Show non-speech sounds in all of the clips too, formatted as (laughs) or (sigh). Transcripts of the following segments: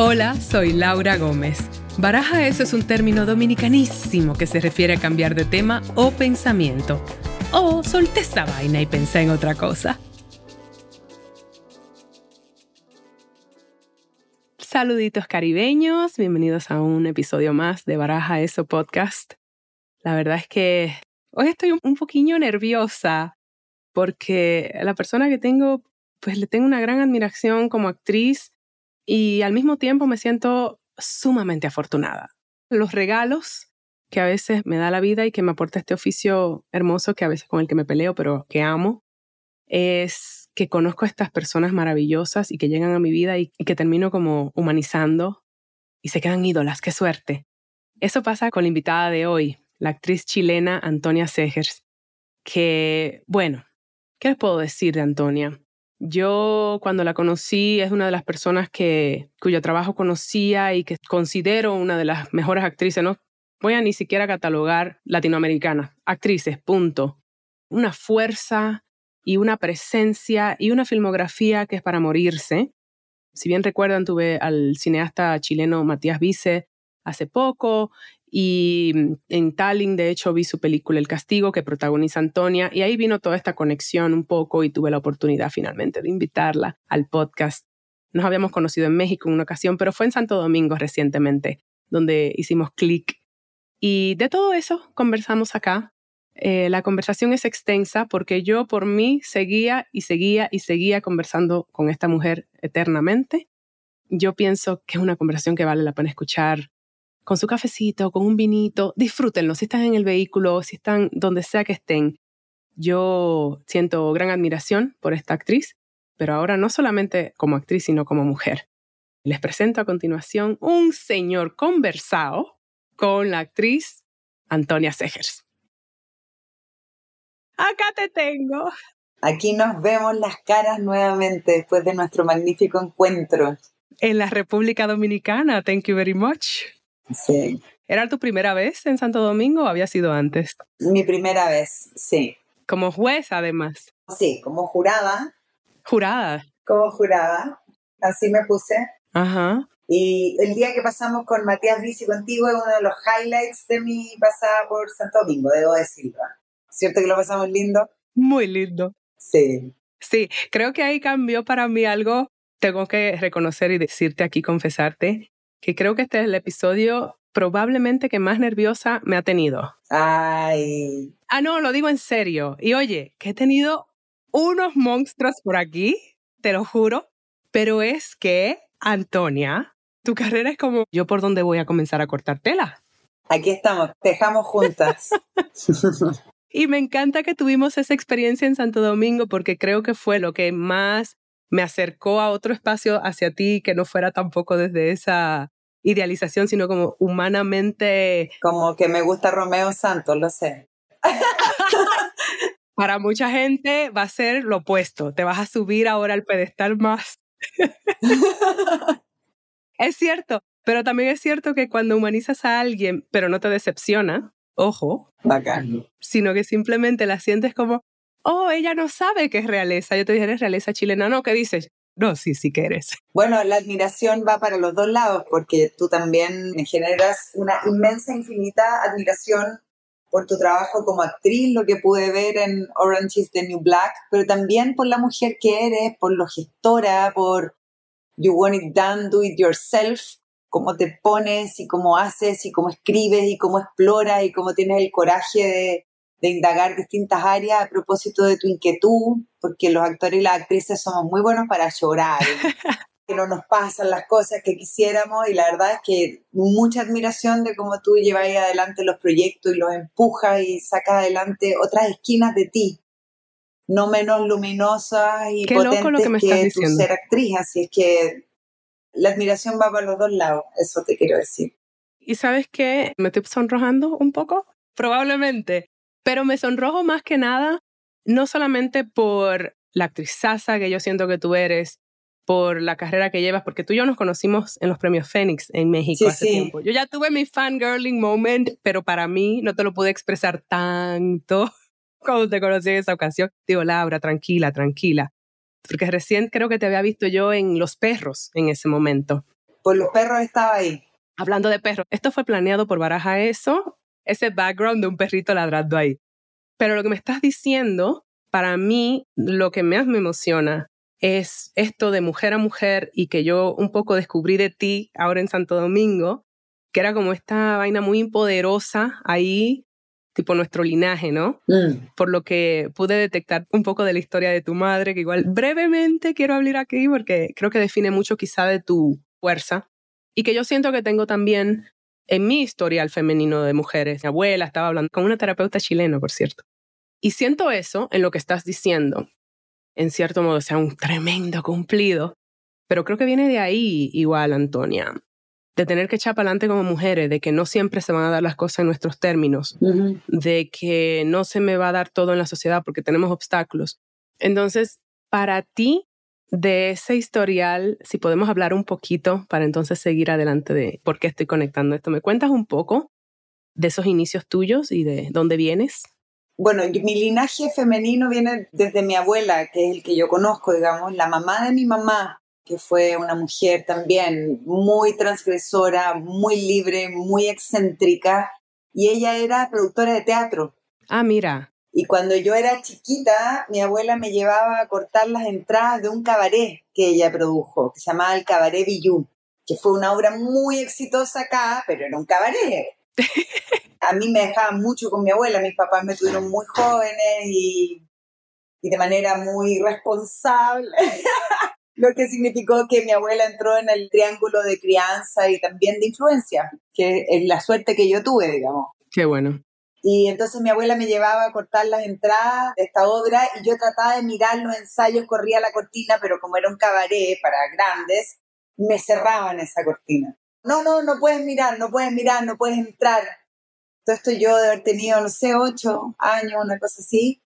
Hola, soy Laura Gómez. Baraja eso es un término dominicanísimo que se refiere a cambiar de tema o pensamiento. O solté esa vaina y pensé en otra cosa. Saluditos caribeños, bienvenidos a un episodio más de Baraja Eso Podcast. La verdad es que hoy estoy un poquillo nerviosa porque la persona que tengo, pues le tengo una gran admiración como actriz y al mismo tiempo me siento sumamente afortunada. Los regalos que a veces me da la vida y que me aporta este oficio hermoso que a veces con el que me peleo, pero que amo, es que conozco a estas personas maravillosas y que llegan a mi vida y, que termino como humanizando y se quedan ídolas. ¡Qué suerte! Eso pasa con la invitada de hoy, la actriz chilena Antonia Segers, que, bueno, ¿qué les puedo decir de Antonia? Yo cuando la conocí es una de las personas que, cuyo trabajo conocía y que considero una de las mejores actrices, no voy a ni siquiera catalogar latinoamericana, actrices, punto. Una fuerza y una presencia y una filmografía que es para morirse. Si bien recuerdan, tuve al cineasta chileno Matías Vice hace poco y mm, en Tallinn, de hecho, vi su película El Castigo que protagoniza Antonia y ahí vino toda esta conexión un poco y tuve la oportunidad finalmente de invitarla al podcast. Nos habíamos conocido en México en una ocasión, pero fue en Santo Domingo recientemente, donde hicimos clic. Y de todo eso conversamos acá. Eh, la conversación es extensa porque yo por mí seguía y seguía y seguía conversando con esta mujer eternamente. Yo pienso que es una conversación que vale la pena escuchar con su cafecito, con un vinito, disfrútenlo si están en el vehículo, si están donde sea que estén. Yo siento gran admiración por esta actriz, pero ahora no solamente como actriz, sino como mujer. Les presento a continuación un señor conversado con la actriz Antonia Segers. Acá te tengo. Aquí nos vemos las caras nuevamente después de nuestro magnífico encuentro. En la República Dominicana, thank you very much. Sí. ¿Era tu primera vez en Santo Domingo o había sido antes? Mi primera vez, sí. Como juez, además. Sí, como jurada. Jurada. Como jurada. Así me puse. Ajá. Y el día que pasamos con Matías Vici contigo es uno de los highlights de mi pasada por Santo Domingo, debo decirlo. ¿Cierto que lo pasamos lindo? Muy lindo. Sí. Sí, creo que ahí cambió para mí algo. Tengo que reconocer y decirte aquí, confesarte, que creo que este es el episodio probablemente que más nerviosa me ha tenido. Ay. Ah, no, lo digo en serio. Y oye, que he tenido unos monstruos por aquí, te lo juro, pero es que, Antonia, tu carrera es como yo por dónde voy a comenzar a cortar tela. Aquí estamos, dejamos juntas. (laughs) (laughs) y me encanta que tuvimos esa experiencia en Santo Domingo porque creo que fue lo que más me acercó a otro espacio hacia ti que no fuera tampoco desde esa idealización, sino como humanamente... Como que me gusta Romeo Santos, lo sé. (laughs) Para mucha gente va a ser lo opuesto, te vas a subir ahora al pedestal más. (laughs) es cierto, pero también es cierto que cuando humanizas a alguien, pero no te decepciona, ojo, Bacán. sino que simplemente la sientes como, oh, ella no sabe que es realeza. Yo te dije, eres realeza chilena. No, ¿qué dices? No, sí, sí que eres. Bueno, la admiración va para los dos lados, porque tú también generas una inmensa, infinita admiración por tu trabajo como actriz, lo que pude ver en Orange is the New Black, pero también por la mujer que eres, por lo gestora, por You Want It Done, Do It Yourself, cómo te pones y cómo haces y cómo escribes y cómo exploras y cómo tienes el coraje de, de indagar distintas áreas a propósito de tu inquietud, porque los actores y las actrices somos muy buenos para llorar, (laughs) que no nos pasan las cosas que quisiéramos y la verdad es que mucha admiración de cómo tú llevas adelante los proyectos y los empujas y sacas adelante otras esquinas de ti, no menos luminosas y potentes que, tu ser actriz, así es que la admiración va para los dos lados, eso te quiero decir. ¿Y sabes qué? ¿Me estoy sonrojando un poco? Probablemente pero me sonrojo más que nada, no solamente por la actrizaza que yo siento que tú eres, por la carrera que llevas, porque tú y yo nos conocimos en los premios Fénix en México hace tiempo. Yo ya tuve mi fangirling moment, pero para mí no te lo pude expresar tanto (laughs) cuando te conocí en esa ocasión. Digo, Laura, tranquila, tranquila. Porque recién creo que te había visto yo en Los Perros en ese momento. Con los perros estaba ahí. Hablando de perros, esto fue planeado por Baraja Eso, ese background de un perrito ladrando ahí. Pero lo que me estás diciendo, para mí, lo que más me emociona es esto de mujer a mujer y que yo un poco descubrí de ti ahora en Santo Domingo, que era como esta vaina muy poderosa ahí, tipo nuestro linaje, ¿no? Mm. Por lo que pude detectar un poco de la historia de tu madre, que igual brevemente quiero hablar aquí porque creo que define mucho quizá de tu fuerza y que yo siento que tengo también en mi historial femenino de mujeres. Mi abuela estaba hablando con una terapeuta chilena, por cierto. Y siento eso en lo que estás diciendo, en cierto modo, sea un tremendo cumplido. Pero creo que viene de ahí igual, Antonia, de tener que echar para adelante como mujeres, de que no siempre se van a dar las cosas en nuestros términos, de que no se me va a dar todo en la sociedad porque tenemos obstáculos. Entonces, para ti, de ese historial, si podemos hablar un poquito para entonces seguir adelante de por qué estoy conectando esto, ¿me cuentas un poco de esos inicios tuyos y de dónde vienes? Bueno, mi linaje femenino viene desde mi abuela, que es el que yo conozco, digamos, la mamá de mi mamá, que fue una mujer también muy transgresora, muy libre, muy excéntrica, y ella era productora de teatro. Ah, mira. Y cuando yo era chiquita, mi abuela me llevaba a cortar las entradas de un cabaret que ella produjo, que se llamaba el Cabaret Villú, que fue una obra muy exitosa acá, pero era un cabaret. (laughs) a mí me dejaban mucho con mi abuela, mis papás me tuvieron muy jóvenes y, y de manera muy responsable, (laughs) lo que significó que mi abuela entró en el triángulo de crianza y también de influencia, que es la suerte que yo tuve, digamos. Qué bueno. Y entonces mi abuela me llevaba a cortar las entradas de esta obra y yo trataba de mirar los ensayos, corría la cortina, pero como era un cabaret para grandes, me cerraban esa cortina. No, no, no puedes mirar, no puedes mirar, no puedes entrar esto yo de haber tenido, no sé, ocho años, una cosa así.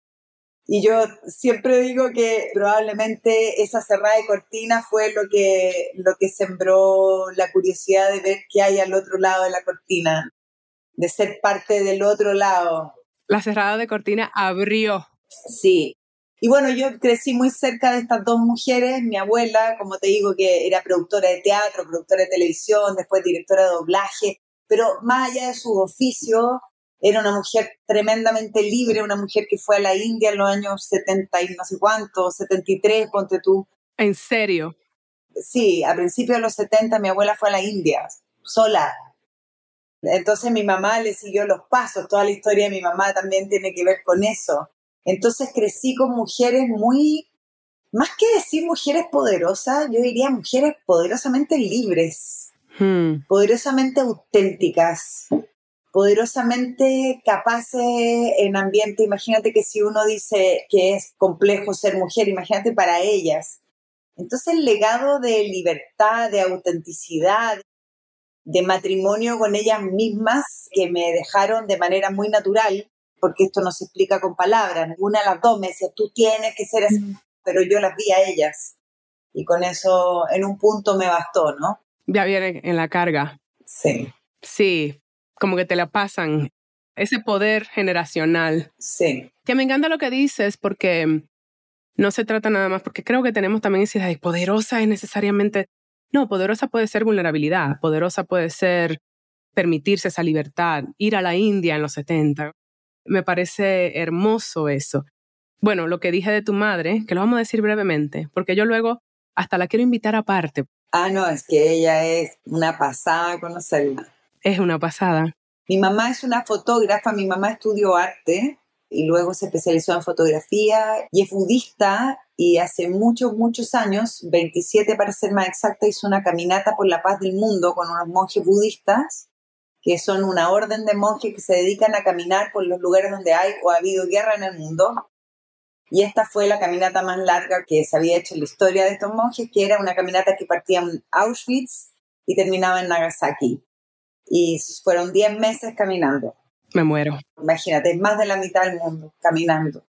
Y yo siempre digo que probablemente esa cerrada de cortina fue lo que, lo que sembró la curiosidad de ver qué hay al otro lado de la cortina, de ser parte del otro lado. La cerrada de cortina abrió. Sí. Y bueno, yo crecí muy cerca de estas dos mujeres. Mi abuela, como te digo, que era productora de teatro, productora de televisión, después directora de doblaje pero más allá de su oficio, era una mujer tremendamente libre, una mujer que fue a la India en los años 70 y no sé cuánto, 73, ponte tú. ¿En serio? Sí, a principios de los 70 mi abuela fue a la India, sola. Entonces mi mamá le siguió los pasos, toda la historia de mi mamá también tiene que ver con eso. Entonces crecí con mujeres muy, más que decir mujeres poderosas, yo diría mujeres poderosamente libres Hmm. poderosamente auténticas, poderosamente capaces en ambiente. Imagínate que si uno dice que es complejo ser mujer, imagínate para ellas. Entonces el legado de libertad, de autenticidad, de matrimonio con ellas mismas que me dejaron de manera muy natural, porque esto no se explica con palabras. Ninguna de las dos me decía, tú tienes que ser así, mm. pero yo las vi a ellas. Y con eso en un punto me bastó, ¿no? Ya viene en la carga. Sí. Sí, como que te la pasan. Ese poder generacional. Sí. Que me encanta lo que dices porque no se trata nada más, porque creo que tenemos también esa idea de poderosa es necesariamente... No, poderosa puede ser vulnerabilidad, poderosa puede ser permitirse esa libertad, ir a la India en los 70. Me parece hermoso eso. Bueno, lo que dije de tu madre, que lo vamos a decir brevemente, porque yo luego hasta la quiero invitar aparte, Ah, no, es que ella es una pasada conocerla. Es una pasada. Mi mamá es una fotógrafa, mi mamá estudió arte y luego se especializó en fotografía y es budista y hace muchos, muchos años, 27 para ser más exacta, hizo una caminata por la paz del mundo con unos monjes budistas que son una orden de monjes que se dedican a caminar por los lugares donde hay o ha habido guerra en el mundo y esta fue la caminata más larga que se había hecho en la historia de estos monjes, que era una caminata que partía en Auschwitz y terminaba en Nagasaki. Y fueron 10 meses caminando. Me muero. Imagínate, más de la mitad del mundo caminando.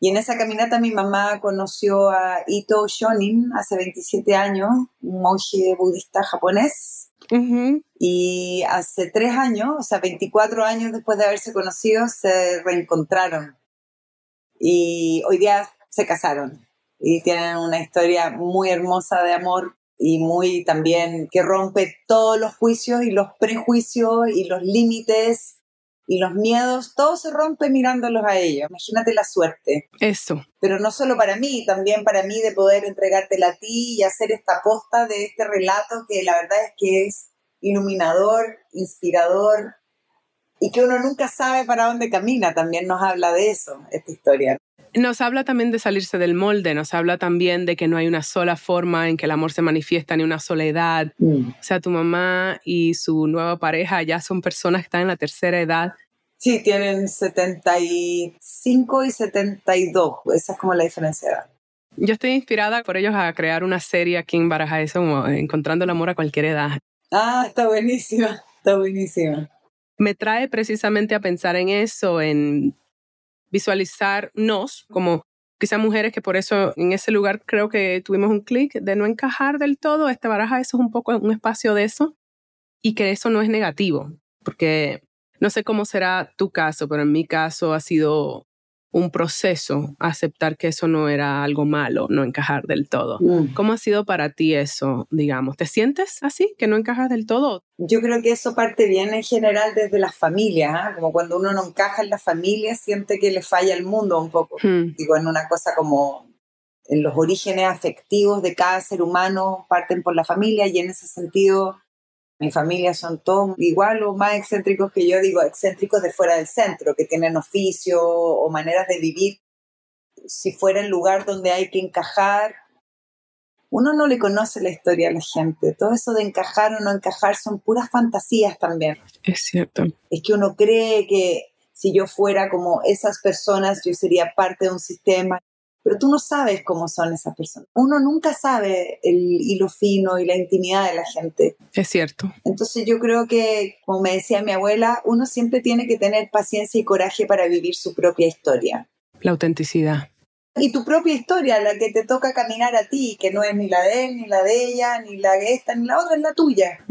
Y en esa caminata mi mamá conoció a Ito Shonin hace 27 años, un monje budista japonés. Y hace tres años, o sea, 24 años después de haberse conocido, se reencontraron. Y hoy día se casaron. Y tienen una historia muy hermosa de amor y muy también que rompe todos los juicios y los prejuicios y los límites y los miedos, todo se rompe mirándolos a ellos. Imagínate la suerte. Eso. Pero no solo para mí, también para mí de poder entregártela a ti y hacer esta posta de este relato que la verdad es que es iluminador, inspirador y que uno nunca sabe para dónde camina. También nos habla de eso, esta historia. Nos habla también de salirse del molde, nos habla también de que no hay una sola forma en que el amor se manifiesta, ni una sola edad. Mm. O sea, tu mamá y su nueva pareja ya son personas que están en la tercera edad. Sí, tienen 75 y 72. Esa es como la diferencia de edad. Yo estoy inspirada por ellos a crear una serie aquí en Baraja, eso como Encontrando el amor a cualquier edad. Ah, está buenísima, está buenísima. Me trae precisamente a pensar en eso, en visualizarnos como quizá mujeres que por eso en ese lugar creo que tuvimos un clic de no encajar del todo. Esta baraja, eso es un poco un espacio de eso y que eso no es negativo, porque no sé cómo será tu caso, pero en mi caso ha sido un proceso aceptar que eso no era algo malo, no encajar del todo. Mm. ¿Cómo ha sido para ti eso, digamos? ¿Te sientes así, que no encajas del todo? Yo creo que eso parte bien en general desde las familias, ¿ah? como cuando uno no encaja en la familia, siente que le falla el mundo un poco. Hmm. Digo, en una cosa como en los orígenes afectivos de cada ser humano parten por la familia y en ese sentido mi familia son todos igual o más excéntricos que yo, digo, excéntricos de fuera del centro, que tienen oficio o maneras de vivir. Si fuera el lugar donde hay que encajar, uno no le conoce la historia a la gente. Todo eso de encajar o no encajar son puras fantasías también. Es cierto. Es que uno cree que si yo fuera como esas personas, yo sería parte de un sistema pero tú no sabes cómo son esas personas. Uno nunca sabe el hilo fino y la intimidad de la gente. Es cierto. Entonces yo creo que, como me decía mi abuela, uno siempre tiene que tener paciencia y coraje para vivir su propia historia. La autenticidad. Y tu propia historia, la que te toca caminar a ti, que no es ni la de él, ni la de ella, ni la de esta, ni la otra, es la tuya.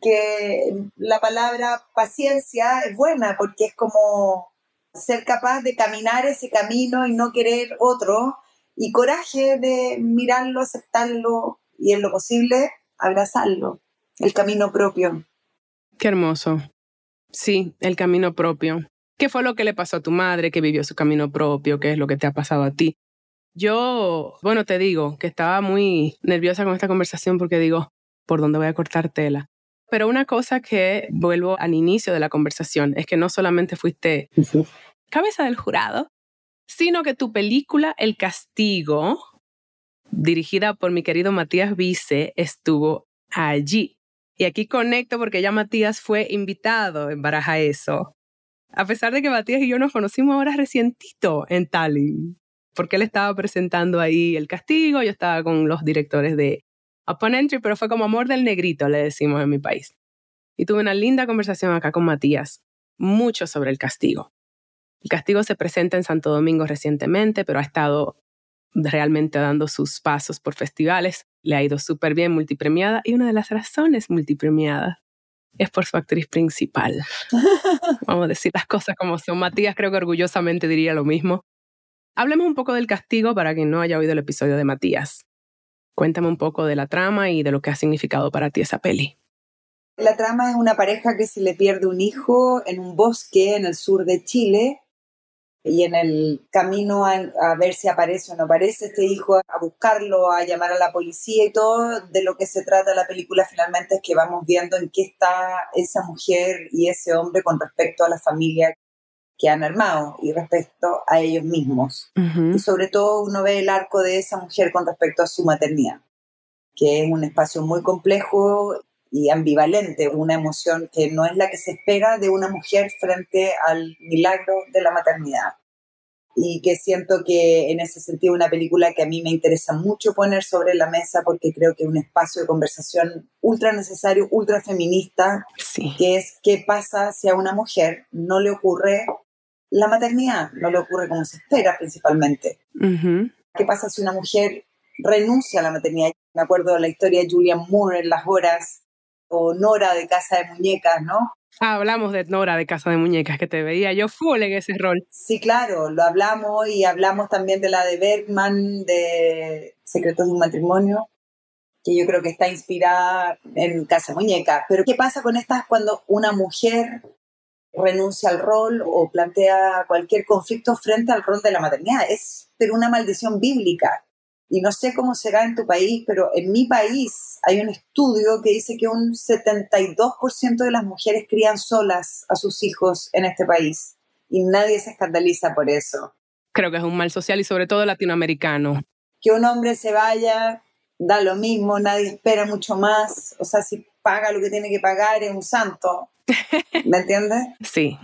Que la palabra paciencia es buena porque es como ser capaz de caminar ese camino y no querer otro, y coraje de mirarlo, aceptarlo y en lo posible abrazarlo, el camino propio. Qué hermoso. Sí, el camino propio. ¿Qué fue lo que le pasó a tu madre que vivió su camino propio? ¿Qué es lo que te ha pasado a ti? Yo, bueno, te digo que estaba muy nerviosa con esta conversación porque digo, ¿por dónde voy a cortar tela? Pero una cosa que vuelvo al inicio de la conversación es que no solamente fuiste cabeza del jurado, sino que tu película El Castigo, dirigida por mi querido Matías Vice, estuvo allí. Y aquí conecto porque ya Matías fue invitado en Baraja Eso. A pesar de que Matías y yo nos conocimos ahora recientito en Tallinn, porque él estaba presentando ahí El Castigo, yo estaba con los directores de Upon Entry, pero fue como amor del negrito, le decimos en mi país. Y tuve una linda conversación acá con Matías, mucho sobre el castigo. El castigo se presenta en Santo Domingo recientemente, pero ha estado realmente dando sus pasos por festivales. Le ha ido súper bien, multipremiada, y una de las razones multipremiada es por su actriz principal. (laughs) Vamos a decir las cosas como son. Matías creo que orgullosamente diría lo mismo. Hablemos un poco del castigo para quien no haya oído el episodio de Matías. Cuéntame un poco de la trama y de lo que ha significado para ti esa peli. La trama es una pareja que se le pierde un hijo en un bosque en el sur de Chile y en el camino a, ver si aparece o no aparece este hijo, a buscarlo, a llamar a la policía y todo, de lo que se trata la película finalmente es que vamos viendo en qué está esa mujer y ese hombre con respecto a la familia que han armado y respecto a ellos mismos. Y sobre todo uno ve el arco de esa mujer con respecto a su maternidad, que es un espacio muy complejo y ambivalente, una emoción que no es la que se espera de una mujer frente al milagro de la maternidad. Y que siento que en ese sentido una película que a mí me interesa mucho poner sobre la mesa porque creo que es un espacio de conversación ultra necesario, ultra feminista, que es qué pasa si a una mujer no le ocurre la maternidad, no le ocurre como se espera principalmente. ¿Qué pasa si una mujer renuncia a la maternidad? Me acuerdo de la historia de Julian Moore en Las Horas, o Nora de Casa de Muñecas, ¿no? Ah, hablamos de Nora de Casa de Muñecas, que te veía yo full en ese rol. Sí, claro, lo hablamos y hablamos también de la de Bergman, de Secretos de un matrimonio, que yo creo que está inspirada en Casa Muñeca. Pero ¿qué pasa con estas cuando una mujer renuncia al rol o plantea cualquier conflicto frente al rol de la maternidad? Es pero una maldición bíblica. Y no sé cómo será en tu país, pero en mi país hay un estudio que dice que un 72% de las mujeres crían solas a sus hijos en este país. Y nadie se escandaliza por eso. Creo que es un mal social y sobre todo latinoamericano. Que un hombre se vaya, da lo mismo, nadie espera mucho más. O sea, si paga lo que tiene que pagar, es un santo. (laughs) ¿Me entiendes? Sí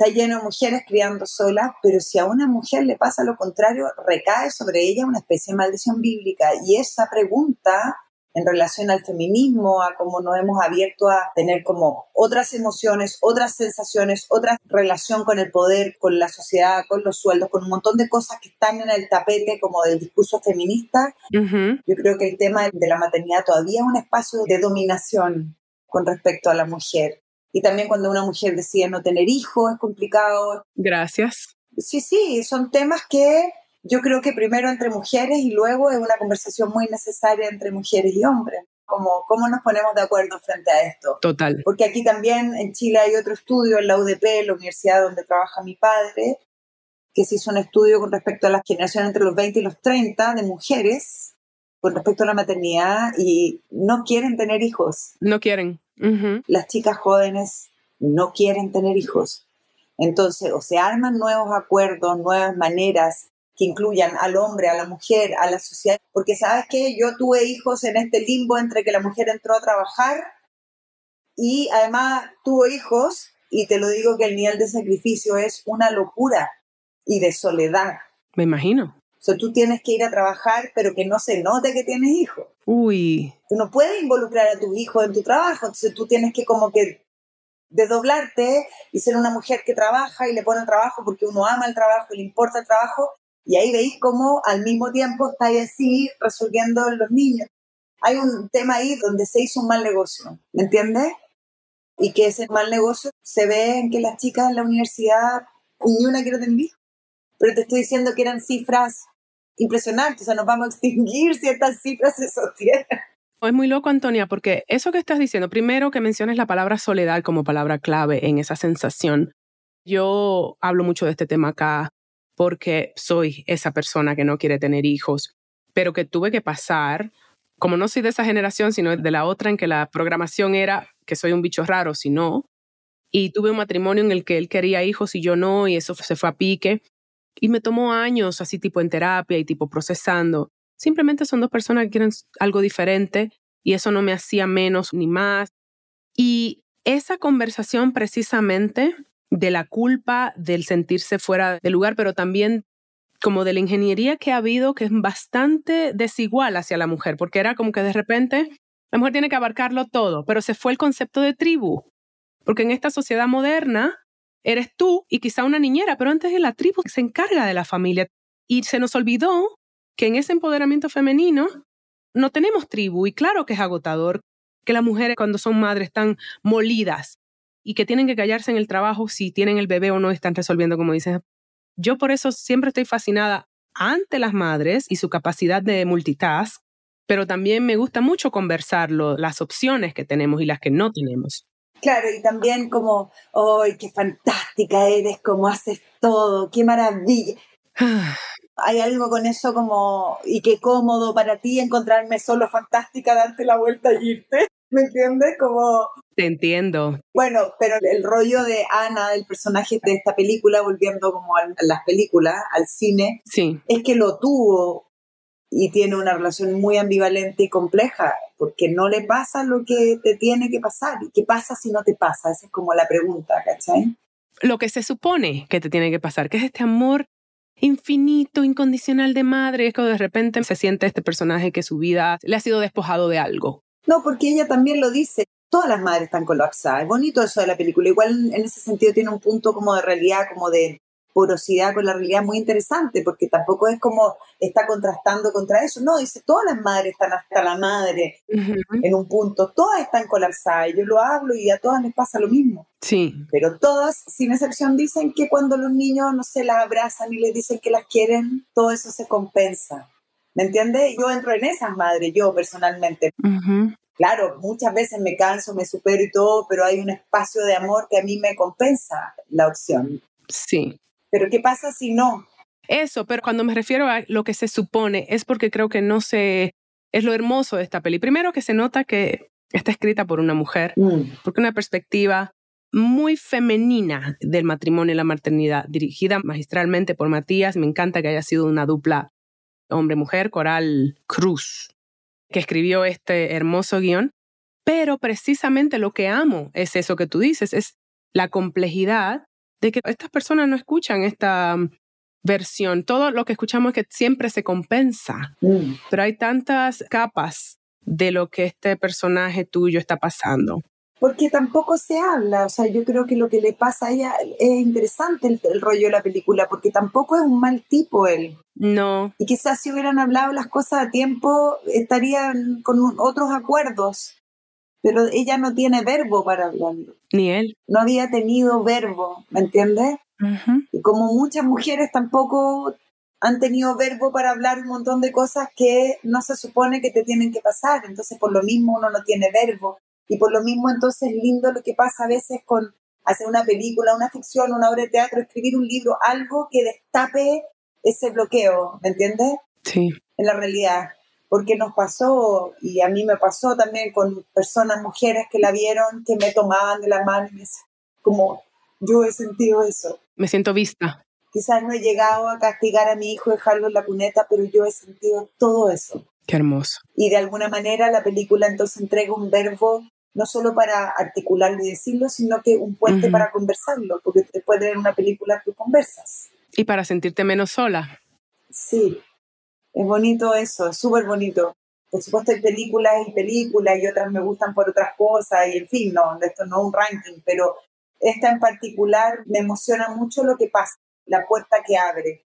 está lleno de mujeres criando solas, pero si a una mujer le pasa lo contrario, recae sobre ella una especie de maldición bíblica. Y esa pregunta en relación al feminismo, a cómo nos hemos abierto a tener como otras emociones, otras sensaciones, otra relación con el poder, con la sociedad, con los sueldos, con un montón de cosas que están en el tapete como del discurso feminista. Yo creo que el tema de la maternidad todavía es un espacio de dominación con respecto a la mujer. Y también cuando una mujer decide no tener hijos es complicado. Gracias. Sí, sí, son temas que yo creo que primero entre mujeres y luego es una conversación muy necesaria entre mujeres y hombres. Como, ¿Cómo nos ponemos de acuerdo frente a esto? Total. Porque aquí también en Chile hay otro estudio, en la UDP, la universidad donde trabaja mi padre, que se hizo un estudio con respecto a la generación entre los 20 y los 30 de mujeres con respecto a la maternidad y no quieren tener hijos. No quieren. Las chicas jóvenes no quieren tener hijos. Entonces, o se arman nuevos acuerdos, nuevas maneras que incluyan al hombre, a la mujer, a la sociedad. Porque sabes que yo tuve hijos en este limbo entre que la mujer entró a trabajar y además tuvo hijos y te lo digo que el nivel de sacrificio es una locura y de soledad. Me imagino. O sea, tú tienes que ir a trabajar, pero que no se note que tienes hijos. Uy. No puedes involucrar a tu hijo en tu trabajo, entonces tú tienes que como que desdoblarte y ser una mujer que trabaja y le pone el trabajo porque uno ama el trabajo y le importa el trabajo. Y ahí veis cómo al mismo tiempo estáis así resolviendo los niños. Hay un tema ahí donde se hizo un mal negocio, ¿me entiendes? Y que ese mal negocio se ve en que las chicas en la universidad ni una quiere tener. Pero te estoy diciendo que eran cifras impresionante, o sea, nos vamos a extinguir si estas cifras se sostienen. Es muy loco, Antonia, porque eso que estás diciendo, primero que menciones la palabra soledad como palabra clave en esa sensación. Yo hablo mucho de este tema acá porque soy esa persona que no quiere tener hijos, pero que tuve que pasar, como no soy de esa generación, sino de la otra en que la programación era que soy un bicho raro, si no, y tuve un matrimonio en el que él quería hijos y yo no, y eso se fue a pique. Y me tomó años así tipo en terapia y tipo procesando. Simplemente son dos personas que quieren algo diferente y eso no me hacía menos ni más. Y esa conversación precisamente de la culpa, del sentirse fuera del lugar, pero también como de la ingeniería que ha habido, que es bastante desigual hacia la mujer, porque era como que de repente la mujer tiene que abarcarlo todo, pero se fue el concepto de tribu, porque en esta sociedad moderna eres tú y quizá una niñera, pero antes es la tribu que se encarga de la familia. Y se nos olvidó que en ese empoderamiento femenino no tenemos tribu y claro que es agotador que las mujeres cuando son madres están molidas y que tienen que callarse en el trabajo si tienen el bebé o no están resolviendo, como dices. Yo por eso siempre estoy fascinada ante las madres y su capacidad de multitask, pero también me gusta mucho conversarlo, las opciones que tenemos y las que no tenemos. Claro, y también como, ¡ay, qué fantástica eres! ¿Cómo haces todo? ¡Qué maravilla! (sighs) Hay algo con eso como, y qué cómodo para ti encontrarme solo fantástica, darte la vuelta y irte. ¿Me entiendes? Como... Te entiendo. Bueno, pero el rollo de Ana, del personaje de esta película, volviendo como a las películas, al cine, sí. es que lo tuvo y tiene una relación muy ambivalente y compleja, porque no le pasa lo que te tiene que pasar. ¿Y qué pasa si no te pasa? Esa es como la pregunta, ¿cachai? Lo que se supone que te tiene que pasar, que es este amor infinito, incondicional de madre, es que de repente se siente este personaje que su vida le ha sido despojado de algo. No, porque ella también lo dice. Todas las madres están colapsadas. Es bonito eso de la película. Igual en ese sentido tiene un punto como de realidad, como de porosidad con la realidad muy interesante, porque tampoco es como está contrastando contra eso. No, dice, todas las madres están hasta la madre en un punto, todas están colapsadas. Yo lo hablo y a todas les pasa lo mismo. Sí. Pero todas, sin excepción, dicen que cuando los niños no se las abrazan y les dicen que las quieren, todo eso se compensa. ¿Me entiendes? Yo entro en esas madres, yo personalmente. Claro, muchas veces me canso, me supero y todo, pero hay un espacio de amor que a mí me compensa la opción. Sí. Pero ¿qué pasa si no? Eso, pero cuando me refiero a lo que se supone, es porque creo que no se... Es lo hermoso de esta peli. Primero que se nota que está escrita por una mujer, mm. porque una perspectiva muy femenina del matrimonio y la maternidad, dirigida magistralmente por Matías. Me encanta que haya sido una dupla hombre-mujer, Coral Cruz, que escribió este hermoso guion. Pero precisamente lo que amo es eso que tú dices, es la complejidad de que estas personas no escuchan esta mm, versión. Todo lo que escuchamos es que siempre se compensa, mm. pero hay tantas capas de lo que este personaje tuyo está pasando. Porque tampoco se habla, o sea, yo creo que lo que le pasa a ella es interesante el, rollo de la película, porque tampoco es un mal tipo él. No. Y quizás si hubieran hablado las cosas a tiempo, estarían con otros acuerdos. Pero ella no tiene verbo para hablarlo. Ni él. No había tenido verbo, ¿me entiendes? Y como muchas mujeres tampoco han tenido verbo para hablar un montón de cosas que no se supone que te tienen que pasar. Entonces, por lo mismo, uno no tiene verbo. Y por lo mismo, entonces, lindo lo que pasa a veces con hacer una película, una ficción, una obra de teatro, escribir un libro, algo que destape ese bloqueo, ¿me entiendes? Sí. En la realidad. Porque nos pasó, y a mí me pasó también con personas, mujeres que la vieron, que me tomaban de la mano y me como yo he sentido eso. Me siento vista. Quizás no he llegado a castigar a mi hijo, dejarlo en la cuneta, pero yo he sentido todo eso. Qué hermoso. Y de alguna manera la película entonces entrega un verbo no solo para articularlo y decirlo, sino que un puente para conversarlo, porque después de ver una película tú conversas. Y para sentirte menos sola. Sí, es bonito eso, es súper bonito. Por supuesto hay películas y películas y otras me gustan por otras cosas y en fin, no, esto no es un ranking, pero esta en particular me emociona mucho lo que pasa la puerta que abre.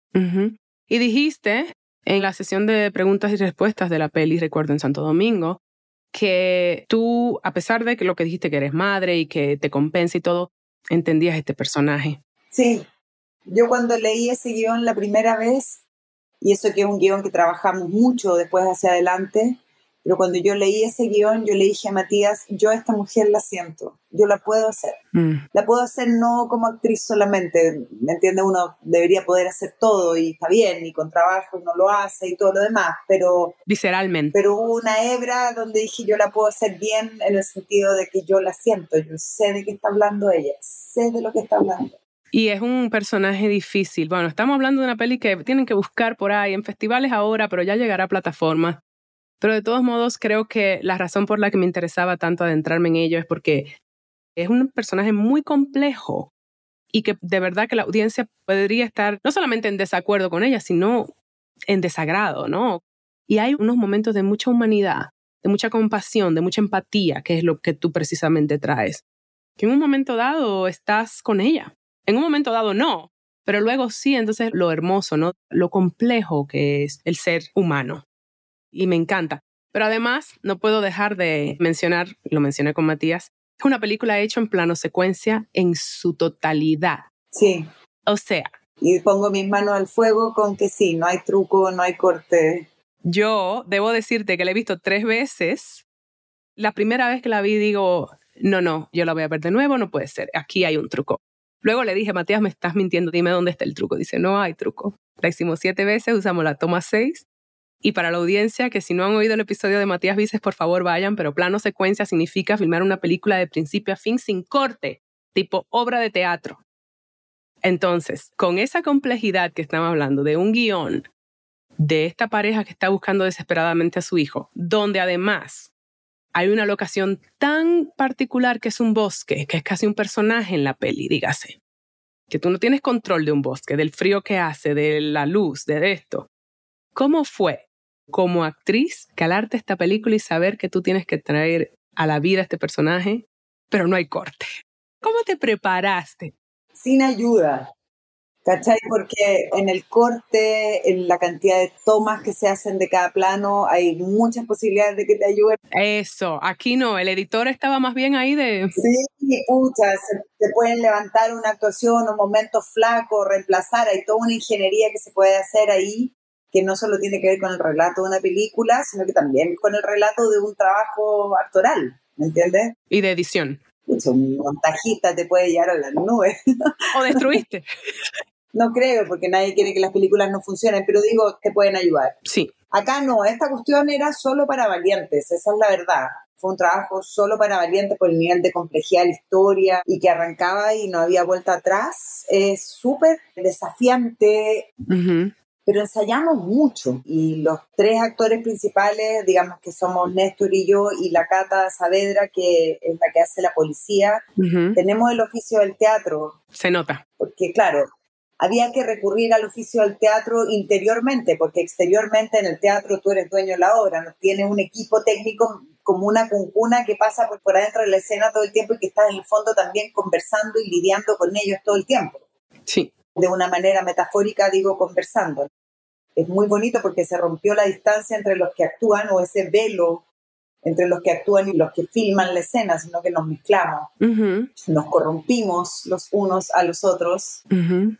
Y dijiste en la sesión de preguntas y respuestas de la peli, recuerdo en Santo Domingo, que tú, a pesar de que lo que dijiste que eres madre y que te compensa y todo, entendías este personaje. Sí, yo cuando leí ese guion la primera vez, y eso que es un guion que trabajamos mucho después hacia adelante, pero cuando yo leí ese guion, yo le dije a Matías, yo a esta mujer la siento, yo la puedo hacer. Mm. La puedo hacer no como actriz solamente, ¿me entiende? Uno debería poder hacer todo y está bien, y con trabajo uno lo hace y todo lo demás, pero... Visceralmente. Pero hubo una hebra donde dije, yo la puedo hacer bien en el sentido de que yo la siento, yo sé de qué está hablando ella, sé de lo que está hablando. Y es un personaje difícil. Bueno, estamos hablando de una peli que tienen que buscar por ahí en festivales ahora, pero ya llegará a plataformas. Pero de todos modos, creo que la razón por la que me interesaba tanto adentrarme en ello es porque es un personaje muy complejo y que de verdad que la audiencia podría estar no solamente en desacuerdo con ella, sino en desagrado, ¿no? Y hay unos momentos de mucha humanidad, de mucha compasión, de mucha empatía, que es lo que tú precisamente traes. Que en un momento dado estás con ella, en un momento dado no, pero luego sí, entonces lo hermoso, ¿no? Lo complejo que es el ser humano y me encanta. Pero además, no puedo dejar de mencionar, lo mencioné con Matías, es una película hecha en plano secuencia en su totalidad. Sí. O sea. Y pongo mis manos al fuego con que sí, no hay truco, no hay corte. Yo debo decirte que la he visto tres veces. La primera vez que la vi digo, no, no, yo la voy a ver de nuevo, no puede ser, aquí hay un truco. Luego le dije, Matías, me estás mintiendo, dime dónde está el truco. Dice, no hay truco. La hicimos siete veces, usamos la toma seis y para la audiencia, que si no han oído el episodio de Matías Vices, por favor vayan, pero plano secuencia significa filmar una película de principio a fin sin corte, tipo obra de teatro. Entonces, con esa complejidad que estamos hablando de un guion de esta pareja que está buscando desesperadamente a su hijo, donde además hay una locación tan particular que es un bosque, que es casi un personaje en la peli, dígase. Que tú no tienes control de un bosque, del frío que hace, de la luz, de esto. ¿Cómo fue como actriz calarte esta película y saber que tú tienes que traer a la vida a este personaje, pero no hay corte. ¿Cómo te preparaste? Sin ayuda, ¿cachai? Porque en el corte, en la cantidad de tomas que se hacen de cada plano, hay muchas posibilidades de que te ayuden. Eso, aquí no, el editor estaba más bien ahí de... Sí, pucha, se, se pueden levantar una actuación, un momento flaco, reemplazar, hay toda una ingeniería que se puede hacer ahí que no solo tiene que ver con el relato de una película, sino que también con el relato de un trabajo actoral, ¿me entiendes? Y de edición. un montajista te puede llevar a las nubes. O destruiste. (laughs) no creo, porque nadie quiere que las películas no funcionen, pero digo, te pueden ayudar. Sí. Acá no, esta cuestión era solo para valientes, esa es la verdad. Fue un trabajo solo para valientes por el nivel de complejidad de la historia y que arrancaba y no había vuelta atrás. Es súper desafiante, pero ensayamos mucho. Y los tres actores principales, digamos que somos Néstor y yo y la Cata Saavedra, que es la que hace la policía, tenemos el oficio del teatro. Se nota. Porque claro, había que recurrir al oficio del teatro interiormente, porque exteriormente en el teatro tú eres dueño de la obra, no tienes un equipo técnico como una cuncuna que pasa por, por adentro de la escena todo el tiempo y que estás en el fondo también conversando y lidiando con ellos todo el tiempo. Sí. De una manera metafórica digo conversando. Es muy bonito porque se rompió la distancia entre los que actúan o ese velo entre los que actúan y los que filman la escena, sino que nos mezclamos, nos corrompimos los unos a los otros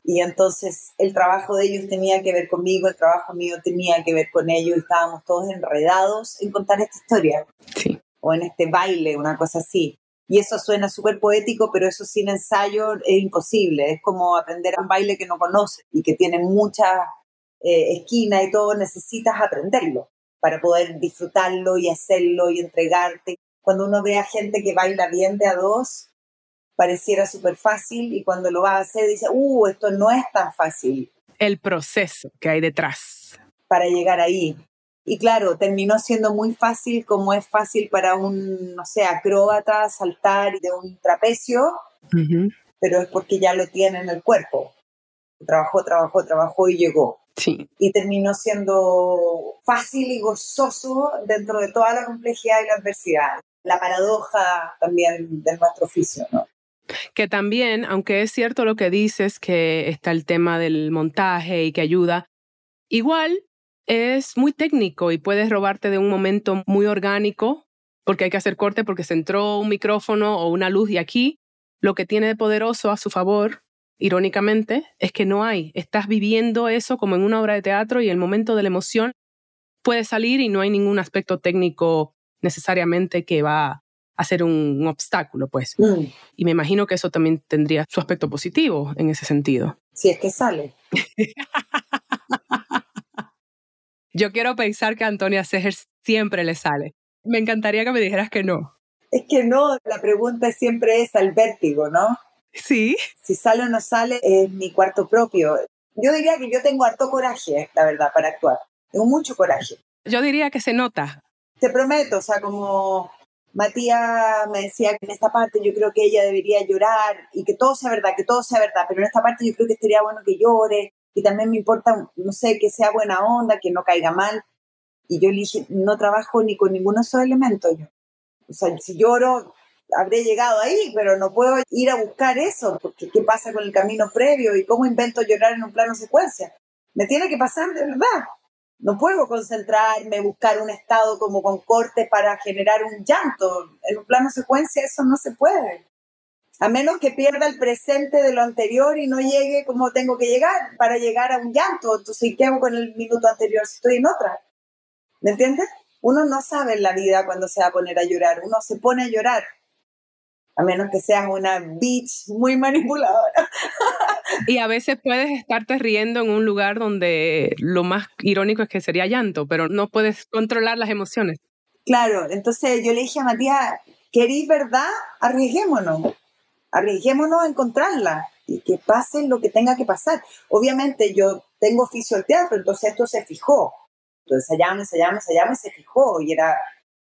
y entonces el trabajo de ellos tenía que ver conmigo, el trabajo mío tenía que ver con ellos estábamos todos enredados en contar esta historia sí. o en este baile, una cosa así. Y eso suena súper poético, pero eso sin ensayo es imposible. Es como aprender un baile que no conoces y que tiene muchas eh, esquinas y todo, necesitas aprenderlo para poder disfrutarlo y hacerlo y entregarte. Cuando uno ve a gente que baila bien de a dos, pareciera súper fácil y cuando lo va a hacer dice, uh, esto no es tan fácil. El proceso que hay detrás. Para llegar ahí. Y claro, terminó siendo muy fácil como es fácil para un, no sé, acróbata saltar de un trapecio, pero es porque ya lo tiene en el cuerpo. Trabajó, trabajó, trabajó y llegó. Sí. Y terminó siendo fácil y gozoso dentro de toda la complejidad y la adversidad. La paradoja también de nuestro oficio, ¿no? Que también, aunque es cierto lo que dices, que está el tema del montaje y que ayuda, igual es muy técnico y puedes robarte de un momento muy orgánico, porque hay que hacer corte porque se entró un micrófono o una luz y aquí lo que tiene de poderoso a su favor irónicamente, es que no hay. Estás viviendo eso como en una obra de teatro y el momento de la emoción puede salir y no hay ningún aspecto técnico necesariamente que va a ser un, obstáculo, pues. Mm. Y me imagino que eso también tendría su aspecto positivo en ese sentido. Si es que sale. (laughs) Yo quiero pensar que a Antonia Seger siempre le sale. Me encantaría que me dijeras que no. Es que no, la pregunta siempre es al vértigo, ¿no? Sí. Si sale o no sale, es mi cuarto propio. Yo diría que yo tengo harto coraje, la verdad, para actuar. Tengo mucho coraje. Yo diría que se nota. Te prometo, o sea, como Matías me decía que en esta parte yo creo que ella debería llorar y que todo sea verdad, que todo sea verdad, pero en esta parte yo creo que estaría bueno que llore y también me importa, no sé, que sea buena onda, que no caiga mal. Y yo le dije, no trabajo ni con ninguno de esos elementos yo. O sea, si lloro, habré llegado ahí, pero no puedo ir a buscar eso, porque ¿qué pasa con el camino previo y cómo invento llorar en un plano secuencia? Me tiene que pasar de verdad. No puedo concentrarme, buscar un estado como con corte para generar un llanto. En un plano secuencia eso no se puede. A menos que pierda el presente de lo anterior y no llegue como tengo que llegar para llegar a un llanto. Entonces, ¿qué hago con el minuto anterior si estoy en otra? ¿Me entiendes? Uno no sabe en la vida cuándo se va a poner a llorar. Uno se pone a llorar a menos que seas una bitch muy manipuladora. (laughs) Y a veces puedes estarte riendo en un lugar donde lo más irónico es que sería llanto, pero no puedes controlar las emociones. Claro, entonces yo le dije a Matías, ¿queréis verdad? Arriesguémonos, arriesguémonos a encontrarla y que pase lo que tenga que pasar. Obviamente yo tengo oficio al teatro, entonces esto se fijó. Entonces ensayamos, ensayamos, ensayamos y se fijó y era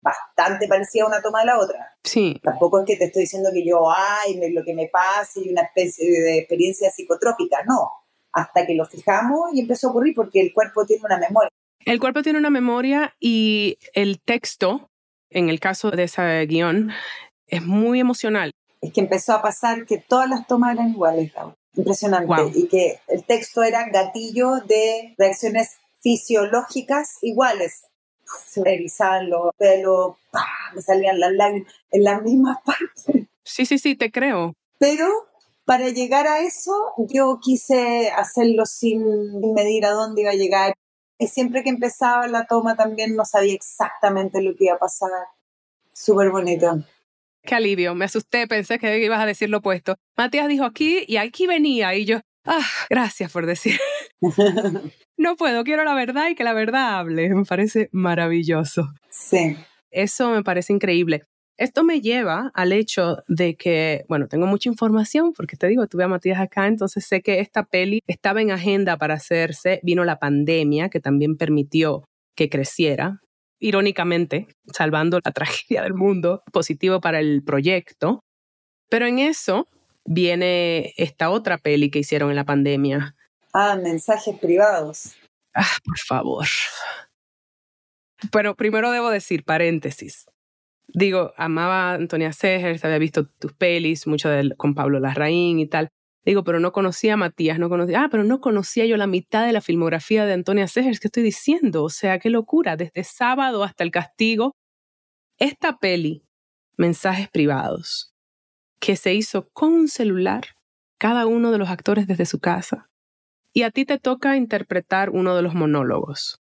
bastante parecida una toma de la otra. Sí. Tampoco es que te estoy diciendo que yo, ay, lo que me pase y una especie de experiencia psicotrópica, no. Hasta que lo fijamos y empezó a ocurrir porque el cuerpo tiene una memoria. El cuerpo tiene una memoria y el texto, en el caso de ese guion, es muy emocional. Es que empezó a pasar que todas las tomas eran iguales, Impresionante. Y que el texto era gatillo de reacciones fisiológicas iguales erizaban los pelos, me salían las lágrimas en las mismas (laughs) partes. Sí, sí, sí, te creo. Pero para llegar a eso, yo quise hacerlo sin medir a dónde iba a llegar. Y siempre que empezaba la toma también no sabía exactamente lo que iba a pasar. Súper bonito. Qué alivio, me asusté, pensé que ibas a decir lo opuesto. Matías dijo aquí y aquí venía y yo, ah, gracias por decir. (laughs) no puedo, quiero la verdad y que la verdad hable. Me parece maravilloso. Sí. Eso me parece increíble. Esto me lleva al hecho de que, bueno, tengo mucha información porque te digo, tuve a Matías acá, entonces sé que esta peli estaba en agenda para hacerse, vino la pandemia que también permitió que creciera, irónicamente, salvando la (laughs) tragedia del mundo, positivo para el proyecto. Pero en eso viene esta otra peli que hicieron en la pandemia. Ah, mensajes privados. Ah, por favor. Pero primero debo decir, paréntesis, digo, amaba a Antonia Segers, había visto tus pelis, mucho con Pablo Larraín y tal. Digo, pero no conocía a Matías, no conocía, ah, pero no conocía yo la mitad de la filmografía de Antonia Segers, ¿qué estoy diciendo? O sea, qué locura, desde sábado hasta el castigo. Esta peli, Mensajes Privados, que se hizo con un celular, cada uno de los actores desde su casa, y a ti te toca interpretar uno de los monólogos.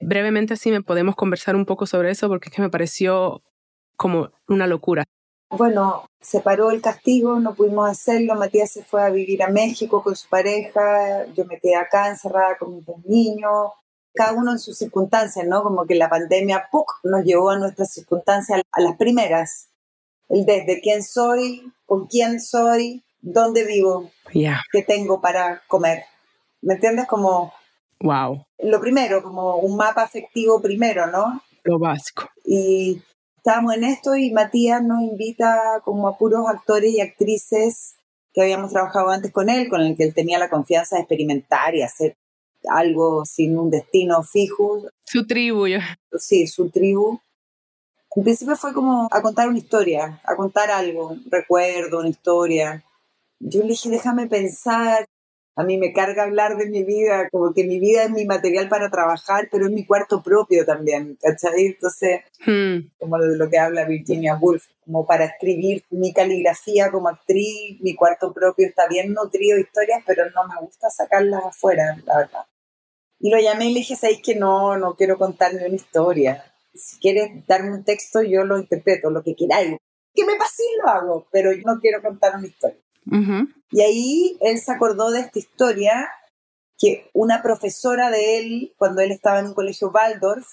Brevemente así me podemos conversar un poco sobre eso porque es que me pareció como una locura. Bueno, se paró el castigo, no pudimos hacerlo, Matías se fue a vivir a México con su pareja, yo me quedé acá encerrada con mis dos niños, cada uno en sus circunstancias, ¿no? Como que la pandemia ¡puc! nos llevó a nuestras circunstancias, a las primeras. El desde quién soy, con quién soy, dónde vivo, qué tengo para comer. ¿Me entiendes? Como... Wow. Lo primero, como un mapa afectivo primero, ¿no? Lo básico. Y estábamos en esto y Matías nos invita como a puros actores y actrices que habíamos trabajado antes con él, con el que él tenía la confianza de experimentar y hacer algo sin un destino fijo. Su tribu, yo. Sí, su tribu. En principio fue como a contar una historia, a contar algo, un recuerdo, una historia. Yo le dije, déjame pensar, a mí me carga hablar de mi vida, como que mi vida es mi material para trabajar, pero es mi cuarto propio también, ¿cachai? Entonces, hmm. como de lo que habla Virginia Woolf, como para escribir mi caligrafía como actriz, mi cuarto propio está bien nutrido de historias, pero no me gusta sacarlas afuera, la verdad. Y lo llamé y le dije, ¿sabéis que no, no quiero contar ni una historia? Si quieres darme un texto, yo lo interpreto, lo que queráis. Que me pase lo hago, pero yo no quiero contar una historia. Y ahí él se acordó de esta historia que una profesora de él, cuando él estaba en un colegio Waldorf,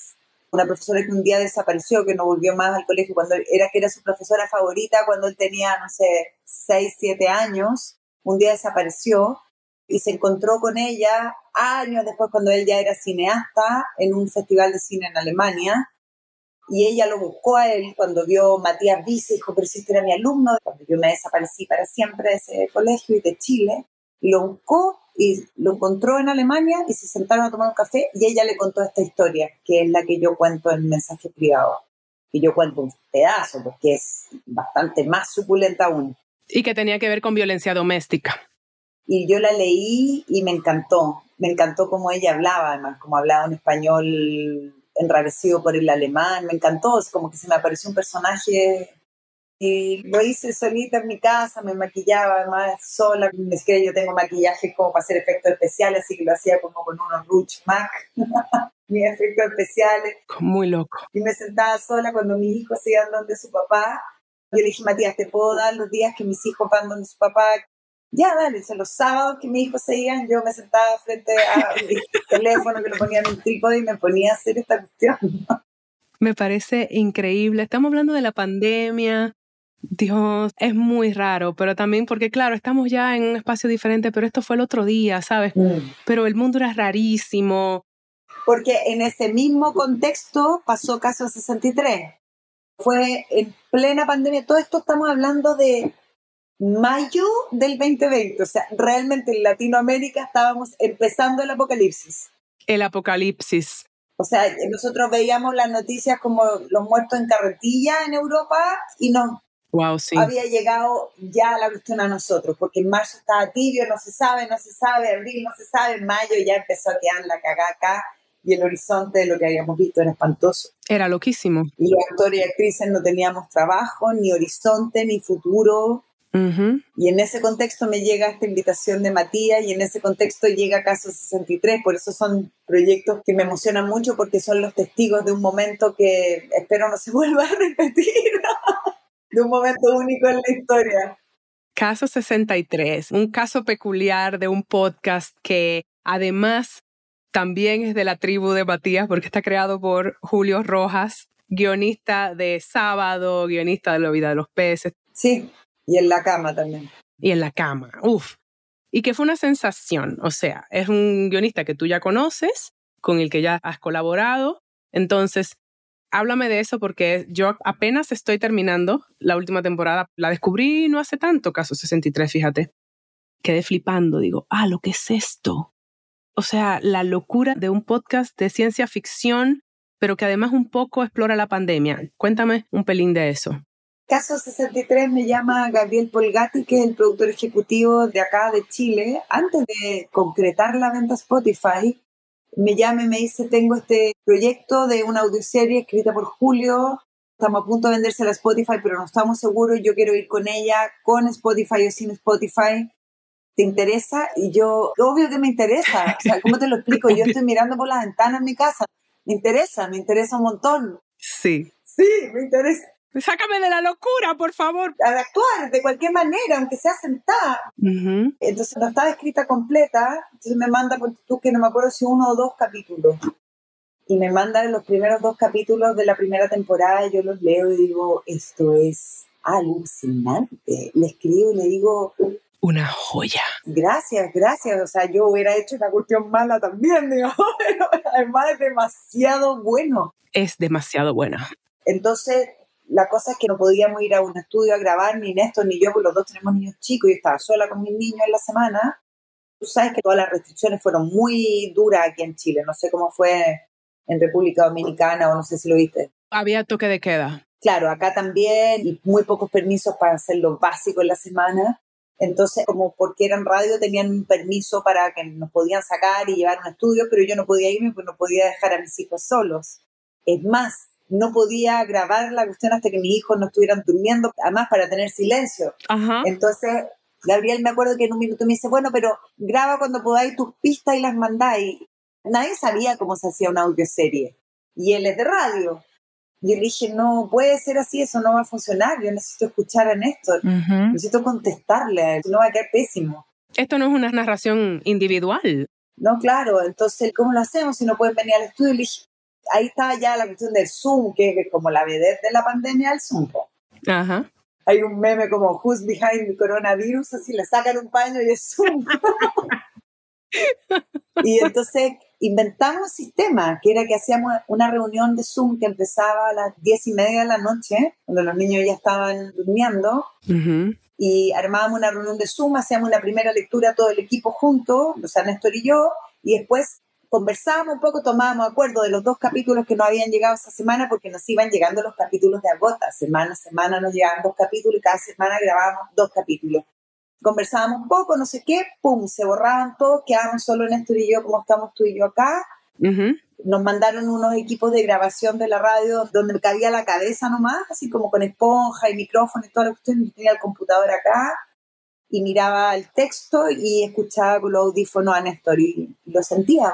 una profesora que un día desapareció, que no volvió más al colegio, cuando era que era su profesora favorita cuando él tenía, no sé, 6, 7 años, un día desapareció y se encontró con ella años después cuando él ya era cineasta en un festival de cine en Alemania y ella lo buscó a él cuando vio Matías Vice, dijo, pero si este era mi alumno, cuando yo me desaparecí para siempre de ese colegio y de Chile, lo buscó y lo encontró en Alemania y se sentaron a tomar un café y ella le contó esta historia, que es la que yo cuento en mensaje privado, que yo cuento un pedazo, porque es bastante más suculenta aún. Y que tenía que ver con violencia doméstica. Y yo la leí y me encantó, me encantó cómo ella hablaba, además, como hablaba en español enrarecido por el alemán, me encantó, es como que se me apareció un personaje y lo hice solita en mi casa, me maquillaba además sola, es que yo tengo maquillaje como para hacer efectos especiales, así que lo hacía como con unos Rouge Mac, (laughs) mis efectos especiales. Muy loco. Y me sentaba sola cuando mis hijos iban donde su papá. Yo le dije, Matías, ¿te puedo dar los días que mis hijos van donde su papá? Ya, dale, los sábados que mis hijos se iban, yo me sentaba frente a mi (laughs) teléfono que lo ponía en un trípode y me ponía a hacer esta cuestión. Me parece increíble. Estamos hablando de la pandemia. Dios, es muy raro, pero también porque, claro, estamos ya en un espacio diferente, pero esto fue el otro día, ¿sabes? Mm. Pero el mundo era rarísimo. Porque en ese mismo contexto pasó caso 63. Fue en plena pandemia. Todo esto estamos hablando de mayo del 2020. O sea, realmente en Latinoamérica estábamos empezando el apocalipsis. El apocalipsis. O sea, nosotros veíamos las noticias como los muertos en carretilla en Europa y no wow, sí. había llegado ya la cuestión a nosotros, porque en marzo estaba tibio, no se sabe, no se sabe, abril no se sabe, en mayo ya empezó a quedar la cagada acá y el horizonte de lo que habíamos visto era espantoso. Era loquísimo. Y los actores y actrices no teníamos trabajo, ni horizonte, ni futuro Y en ese contexto me llega esta invitación de Matías y en ese contexto llega Caso 63. Por eso son proyectos que me emocionan mucho porque son los testigos de un momento que espero no se (laughs) vuelva a repetir, de un momento único en la historia. Caso 63, un caso peculiar de un podcast que además también es de la tribu de Matías porque está creado por Julio Rojas, guionista de Sábado, guionista de La vida de los peces. Sí, y en la cama también. Y en la cama, uf. Y que fue una sensación, o sea, es un guionista que tú ya conoces, con el que ya has colaborado. Entonces, háblame de eso porque yo apenas estoy terminando la última temporada. La descubrí no hace tanto, caso 63, fíjate. Quedé flipando, digo, ah, lo que es esto. O sea, la locura de un podcast de ciencia ficción, pero que además un poco explora la pandemia. Cuéntame un pelín de eso. Caso 63 me llama Gabriel Polgati, que es el productor ejecutivo de acá de Chile. Antes de concretar la venta Spotify, me llama y me dice, tengo este proyecto de una audioserie escrita por Julio, estamos a punto de venderse a Spotify, pero no estamos seguros, yo quiero ir con ella, con Spotify o sin Spotify. ¿Te interesa? Y yo, obvio que me interesa. O sea, ¿cómo te lo explico? Yo estoy mirando por la ventana en mi casa. Me interesa, me interesa un montón. Sí. Sí, me interesa. Sácame de la locura, por favor. A actuar de cualquier manera, aunque sea sentada. Entonces no estaba escrita completa, entonces me manda, por tú que no me acuerdo si uno o dos capítulos. Y me mandan los primeros dos capítulos de la primera temporada, y yo los leo y digo, esto es alucinante. Le escribo y le digo, una joya. Gracias, gracias. O sea, yo hubiera hecho una cuestión mala también, (laughs) digo, además es demasiado bueno. Es demasiado buena. Entonces, la cosa es que no podíamos ir a un estudio a grabar, ni Néstor ni yo, porque los dos tenemos niños chicos y estaba sola con mis niños en la semana. Tú sabes que todas las restricciones fueron muy duras aquí en Chile. No sé cómo fue en República Dominicana o no sé si lo viste. Había toque de queda. Claro, acá también y muy pocos permisos para hacer lo básico en la semana. Entonces, como porque eran radio, tenían un permiso para que nos podían sacar y llevar a un estudio, pero yo no podía irme porque no podía dejar a mis hijos solos. Es más, no podía grabar la cuestión hasta que mis hijos no estuvieran durmiendo, además para tener silencio. Entonces, Gabriel me acuerdo que en un minuto me dice, bueno, pero graba cuando podáis tus pistas y las mandáis. Nadie sabía cómo se hacía una audioserie. Y él es de radio. Y le dije, no puede ser así, eso no va a funcionar. Yo necesito escuchar a Néstor. Necesito contestarle a él, no va a quedar pésimo. Esto no es una narración individual. No, claro. Entonces, ¿cómo lo hacemos si no pueden venir al estudio? Y le dije, ahí estaba ya la cuestión del Zoom, que es como la vedette de la pandemia, el Zoom. Ajá. Hay un meme como Who's Behind the Coronavirus, así le sacan un paño y es Zoom. (laughs) y entonces inventamos un sistema, que era que hacíamos una reunión de Zoom que empezaba a las diez y media de la noche, cuando los niños ya estaban durmiendo, y armábamos una reunión de Zoom, hacíamos una primera lectura todo el equipo junto, o sea, Néstor y yo, y después conversábamos un poco, tomábamos acuerdo de los dos capítulos que no habían llegado esa semana porque nos iban llegando los capítulos de agota. Semana a semana nos llegaban dos capítulos y cada semana grabábamos dos capítulos. Conversábamos un poco, no sé qué, pum, se borraban todos, quedábamos solo Néstor y yo como estamos tú y yo acá. Nos mandaron unos equipos de grabación de la radio donde cabía la cabeza nomás, así como con esponja y micrófono y todo lo que usted tenía el computador acá y miraba el texto y escuchaba con los audífonos a Néstor y lo sentía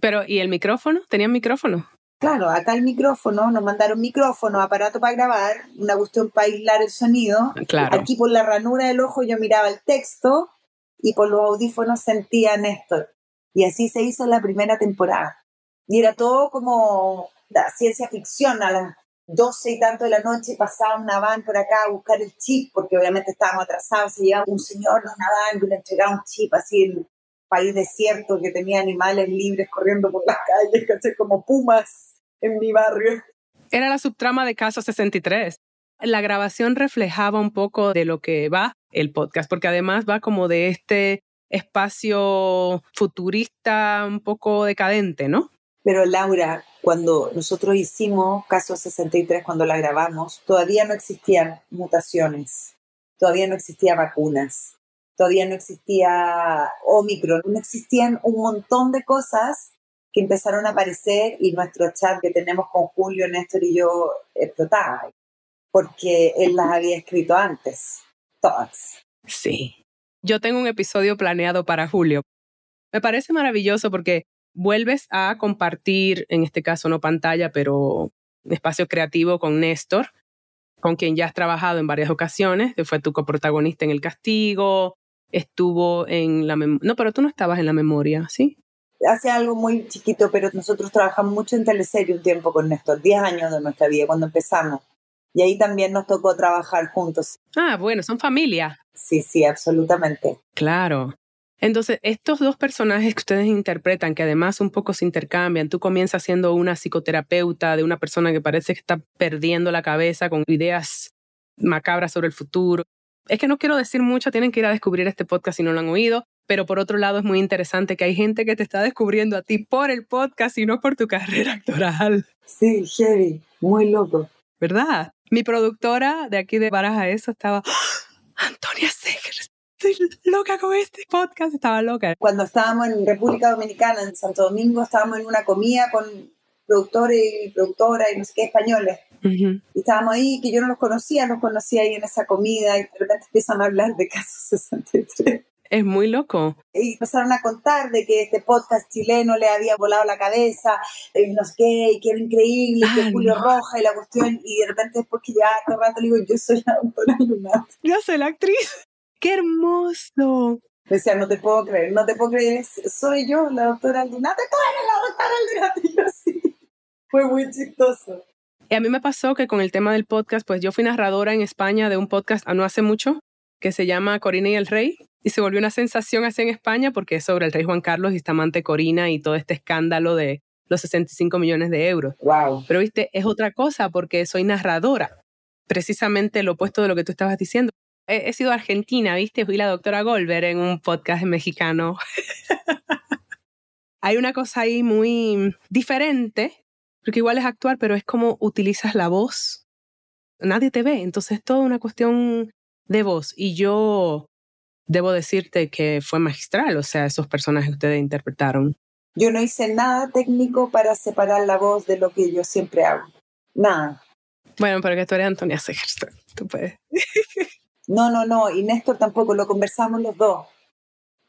pero, ¿y el micrófono? ¿Tenían micrófono? Claro, acá el micrófono, nos mandaron micrófono, aparato para grabar, una cuestión para aislar el sonido. Claro. Aquí por la ranura del ojo yo miraba el texto y por los audífonos sentía Néstor. Y así se hizo la primera temporada. Y era todo como la ciencia ficción. A las doce y tanto de la noche pasaba una van por acá a buscar el chip, porque obviamente estábamos atrasados. Se llevaba un señor de una van y le entregaba un chip así en país desierto que tenía animales libres corriendo por las calles. Como pumas en mi barrio. Era la subtrama de Caso 63. La grabación reflejaba un poco de lo que va el podcast, porque además va como de este espacio futurista un poco decadente, ¿no? Pero Laura, cuando nosotros hicimos Caso 63, cuando la grabamos, todavía no existían mutaciones, todavía no existían vacunas, todavía no existía Omicron, no existían un montón de cosas que empezaron a aparecer y nuestro chat que tenemos con Julio, Néstor y yo explotaba, porque él las había escrito antes. thoughts. Sí. Yo tengo un episodio planeado para julio. Me parece maravilloso porque vuelves a compartir, en este caso no pantalla, pero espacio creativo con Néstor, con quien ya has trabajado en varias ocasiones, que fue tu coprotagonista en El Castigo, estuvo en la memoria. No, pero tú no estabas en la memoria, ¿sí? Hace algo muy chiquito, pero nosotros trabajamos mucho en teleserie un tiempo con Néstor, 10 años de nuestra vida, cuando empezamos. Y ahí también nos tocó trabajar juntos. Ah, bueno, son familia. Sí, sí, absolutamente. Claro. Entonces, estos dos personajes que ustedes interpretan, que además un poco se intercambian, tú comienzas siendo una psicoterapeuta de una persona que parece que está perdiendo la cabeza con ideas macabras sobre el futuro. Es que no quiero decir mucho, tienen que ir a descubrir este podcast si no lo han oído, pero por otro lado es muy interesante que hay gente que te está descubriendo a ti por el podcast y no por tu (laughs) carrera actoral. Sí, heavy, muy loco. ¿Verdad? Mi productora de aquí de Baraja Eso estaba, ¡Ah! Antonia Segers, estoy loca con este podcast, estaba loca. Cuando estábamos en República Dominicana, en Santo Domingo, estábamos en una comida con productores y productoras y no sé qué españoles. Y estábamos ahí, que yo no los conocía, los conocía ahí en esa comida y de repente empiezan a hablar de Caso 63. (laughs) Es muy loco. Y empezaron a contar de que este podcast chileno le había volado la cabeza, y no sé qué, y que era increíble, y que Ah, Julio no. Roja y la cuestión, y de repente después que ya todo el rato le digo, yo soy la doctora Lunat. Yo soy la actriz. ¡Qué hermoso! Me decía, no te puedo creer, no te puedo creer, soy yo, la doctora Aldunate, tú eres la doctora Aldunate. Fue muy chistoso. Y a mí me pasó que con el tema del podcast, pues yo fui narradora en España de un podcast no hace mucho que se llama Corina y el Rey y se volvió una sensación así en España porque es sobre el rey Juan Carlos y esta amante Corina y todo este escándalo de los 65 millones de euros. Wow. Pero viste, es otra cosa porque soy narradora, precisamente lo opuesto de lo que tú estabas diciendo. He, he sido argentina, viste, fui la doctora Goldberg en un podcast mexicano. (laughs) Hay una cosa ahí muy diferente, porque igual es actuar, pero es como utilizas la voz. Nadie te ve, entonces es toda una cuestión de voz. Y yo debo decirte que fue magistral, o sea, esos personajes que ustedes interpretaron. Yo no hice nada técnico para separar la voz de lo que yo siempre hago. Nada. Bueno, pero que tú eres Antonia Segerström, tú puedes. No, no, no. Y Néstor tampoco, lo conversamos los dos.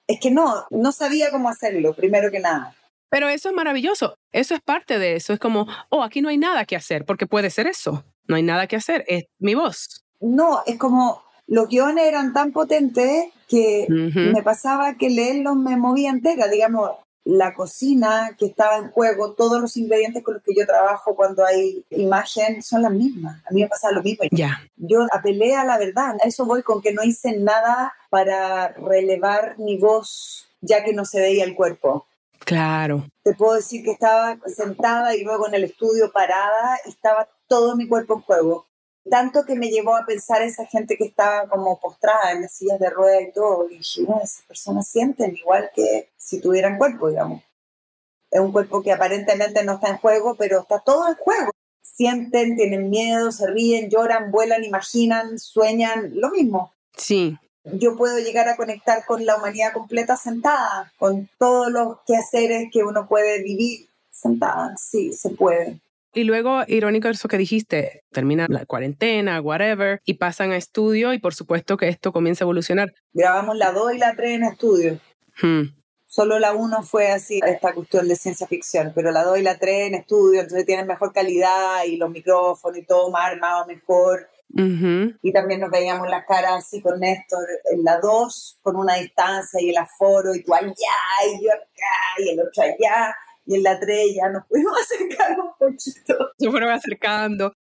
Es que no, no sabía cómo hacerlo, primero que nada. Pero eso es maravilloso, eso es parte de eso, es como, oh, aquí no hay nada que hacer, porque puede ser eso, no hay nada que hacer, es mi voz. No, es como los guiones eran tan potentes que me pasaba que leerlos me movía entera. Digamos, la cocina que estaba en juego, todos los ingredientes con los que yo trabajo cuando hay imagen son las mismas. A mí me pasaba lo mismo. Ya, Yo apelé a la verdad. A eso voy con que no hice nada para relevar mi voz ya que no se veía el cuerpo. Claro. Te puedo decir que estaba sentada y luego en el estudio parada estaba todo mi cuerpo en juego. Tanto que me llevó a pensar esa gente que estaba como postrada en las sillas de rueda y todo. Y dije, no, esas personas sienten igual que si tuvieran cuerpo, digamos. Es un cuerpo que aparentemente no está en juego, pero está todo en juego. Sienten, tienen miedo, se ríen, lloran, vuelan, imaginan, sueñan, lo mismo Sí, yo puedo llegar a conectar con la humanidad completa sentada, con todos los quehaceres que uno puede vivir sentada. Sí, se puede. y luego, irónico eso que dijiste, termina la cuarentena, whatever, y pasan a estudio y por supuesto que esto comienza a evolucionar. Grabamos la 2 y la 3 en estudio. Hmm, Solo la 1 fue así, esta cuestión de ciencia ficción, pero la 2 y la 3 en estudio, entonces tienen mejor calidad y los micrófonos y todo más armado mejor. Ujú. Y también nos veíamos las caras así con Néstor en la 2, con una distancia y el aforo, y tú allá, y yo acá, y el otro allá. Y en la 3 ya nos (laughs) pudimos acercar un poquito. Se fueron acercando.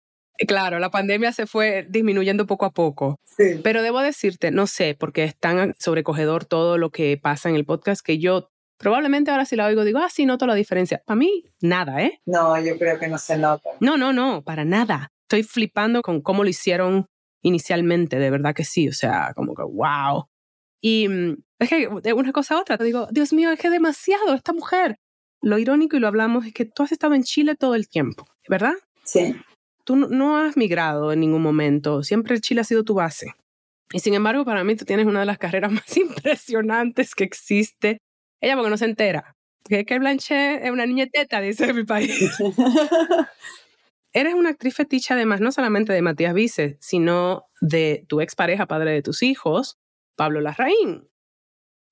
Claro, la pandemia se fue disminuyendo poco a poco. Sí. Pero debo decirte, no sé, porque es tan sobrecogedor todo lo que pasa en el podcast que yo probablemente ahora si la oigo digo, ah, sí, noto la diferencia. Para mí, nada, ¿eh? No, yo creo que no se nota. No, no, no, para nada. Estoy flipando con cómo lo hicieron inicialmente, de verdad que sí, o sea, como que wow. Y mm, es que de una cosa a otra, te digo, Dios mío, es que demasiado esta mujer. Lo irónico y lo hablamos es que tú has estado en Chile todo el tiempo, ¿verdad? Sí. Tú no- has migrado en ningún momento, siempre Chile ha sido tu base. Y sin embargo, para mí tú tienes una de las carreras (laughs) más impresionantes que existe. Ella porque no se entera. Que que Blanche es una niña teta, dice mi país. (laughs) eres una actriz fetiche además no solamente de Matías Vice, sino de tu expareja, padre de tus hijos, Pablo Larraín.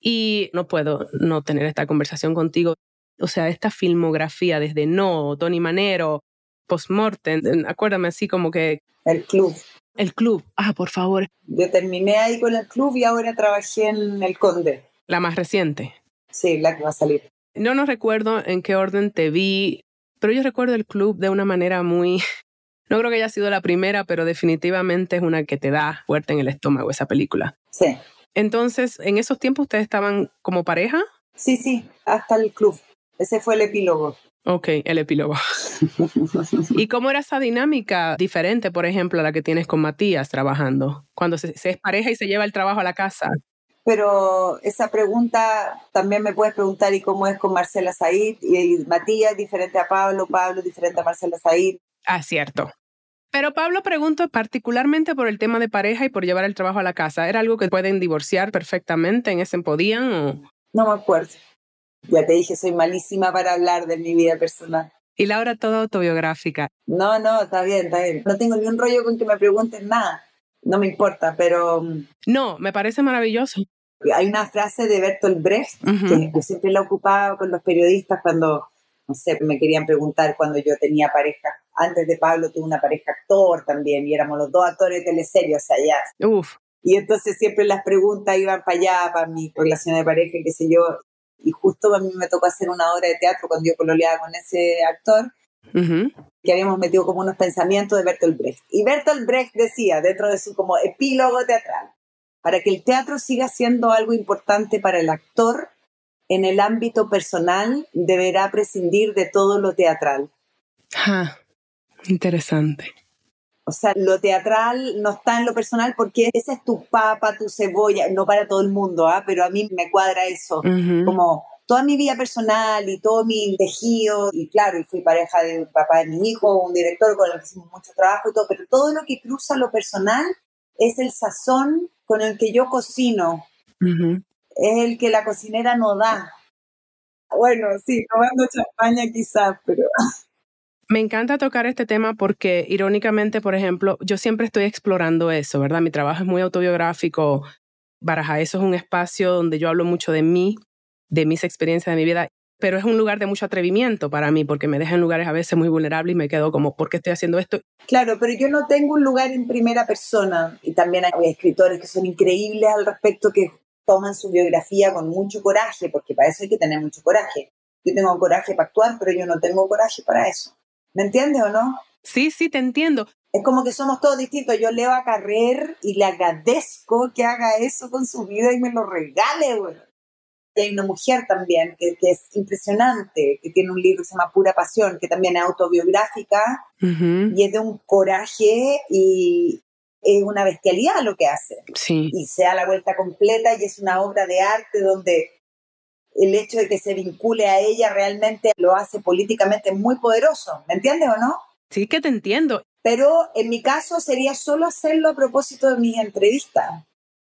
Y no puedo no tener esta conversación contigo. O sea, esta filmografía desde No, Tony Manero, Postmortem, acuérdame así como que... El club. El club. Ah, por favor. Yo terminé ahí con el club y ahora trabajé en El Conde. La más reciente. Sí, la que va a salir. No nos recuerdo en qué orden te vi, pero yo recuerdo el club de una manera muy... (laughs) No creo que haya sido la primera, pero definitivamente es una que te da fuerte en el estómago esa película. Sí. Entonces, ¿en esos tiempos ustedes estaban como pareja? Sí, sí, hasta el club. Ese fue el epílogo. Ok, el epílogo. (laughs) ¿Y cómo era esa dinámica diferente, por ejemplo, a la que tienes con Matías trabajando? Cuando se, es pareja y se lleva el trabajo a la casa. Pero esa pregunta también me puedes preguntar, ¿y cómo es con Marcela Said? Y, Matías diferente a Pablo, Pablo diferente a Marcela Said. Ah, cierto. Pero Pablo pregunto particularmente por el tema de pareja y por llevar el trabajo a la casa. ¿Era algo que pueden divorciar perfectamente? ¿En ese podían o...? No me acuerdo. Ya te dije, soy malísima para hablar de mi vida personal. Y Laura, toda autobiográfica. No, no, está bien, está bien. No tengo ni un rollo con que me pregunten nada. No me importa, pero... Mm, no, me parece maravilloso. Hay una frase de Bertolt Brecht que yo siempre la ocupaba con los periodistas cuando, no sé, me querían preguntar cuando yo tenía pareja. Antes de Pablo tuve una pareja actor también y éramos los dos actores de teleserie, o sea, ya. Uf. Y entonces siempre las preguntas iban para allá, para mi relación de pareja, qué sé yo. Y justo a mí me tocó hacer una obra de teatro cuando yo coloreaba con ese actor, que habíamos metido como unos pensamientos de Bertolt Brecht. Y Bertolt Brecht decía, dentro de su como epílogo teatral, para que el teatro siga siendo algo importante para el actor, en el ámbito personal deberá prescindir de todo lo teatral. Ah, interesante. O sea, lo teatral no está en lo personal porque esa es tu papa, tu cebolla, no para todo el mundo, ¿ah? pero a mí me cuadra eso. Como toda mi vida personal y todo mi tejido, y claro, y fui pareja del papá de mi hijo, un director con el que hicimos mucho trabajo y todo, pero todo lo que cruza lo personal es el sazón con el que yo cocino. Es el que la cocinera no da. Bueno, sí, tomando champaña quizás, pero... (laughs) Me encanta tocar este tema porque irónicamente, por ejemplo, yo siempre estoy explorando eso, ¿verdad? Mi trabajo es muy autobiográfico. Baraja, eso es un espacio donde yo hablo mucho de mí, de mis experiencias de mi vida, pero es un lugar de mucho atrevimiento para mí porque me deja en lugares a veces muy vulnerables y me quedo como, ¿por qué estoy haciendo esto? Claro, pero yo no tengo un lugar en primera persona y también hay escritores que son increíbles al respecto que toman su biografía con mucho coraje, porque para eso hay que tener mucho coraje. Yo tengo coraje para actuar, pero yo no tengo coraje para eso. ¿Me entiendes o no? Sí, sí, te entiendo. Es como que somos todos distintos. Yo leo a Carrer y le agradezco que haga eso con su vida y me lo regale, güey. Hay una mujer también que, es impresionante, que tiene un libro que se llama Pura Pasión, que también es autobiográfica y es de un coraje y es una bestialidad lo que hace. Sí. Y se da la vuelta completa y es una obra de arte donde el hecho de que se vincule a ella realmente lo hace políticamente muy poderoso. ¿Me entiendes o no? Sí, que te entiendo. Pero en mi caso sería solo hacerlo a propósito de mis entrevistas,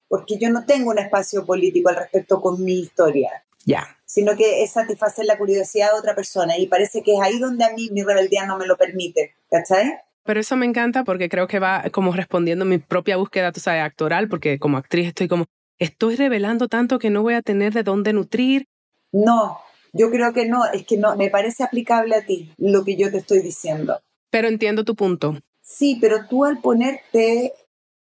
porque yo no tengo un espacio político al respecto con mi historia. Ya. Sino que es satisfacer la curiosidad de otra persona y parece que es ahí donde a mí mi rebeldía no me lo permite. ¿Cachai? Pero eso me encanta porque creo que va como respondiendo a mi propia búsqueda, tú sabes, actoral, porque como actriz estoy como, estoy revelando tanto que no voy a tener de dónde nutrir. No, yo creo que no, es que no, me parece aplicable a ti lo que yo te estoy diciendo. Pero entiendo tu punto. Sí, pero tú al ponerte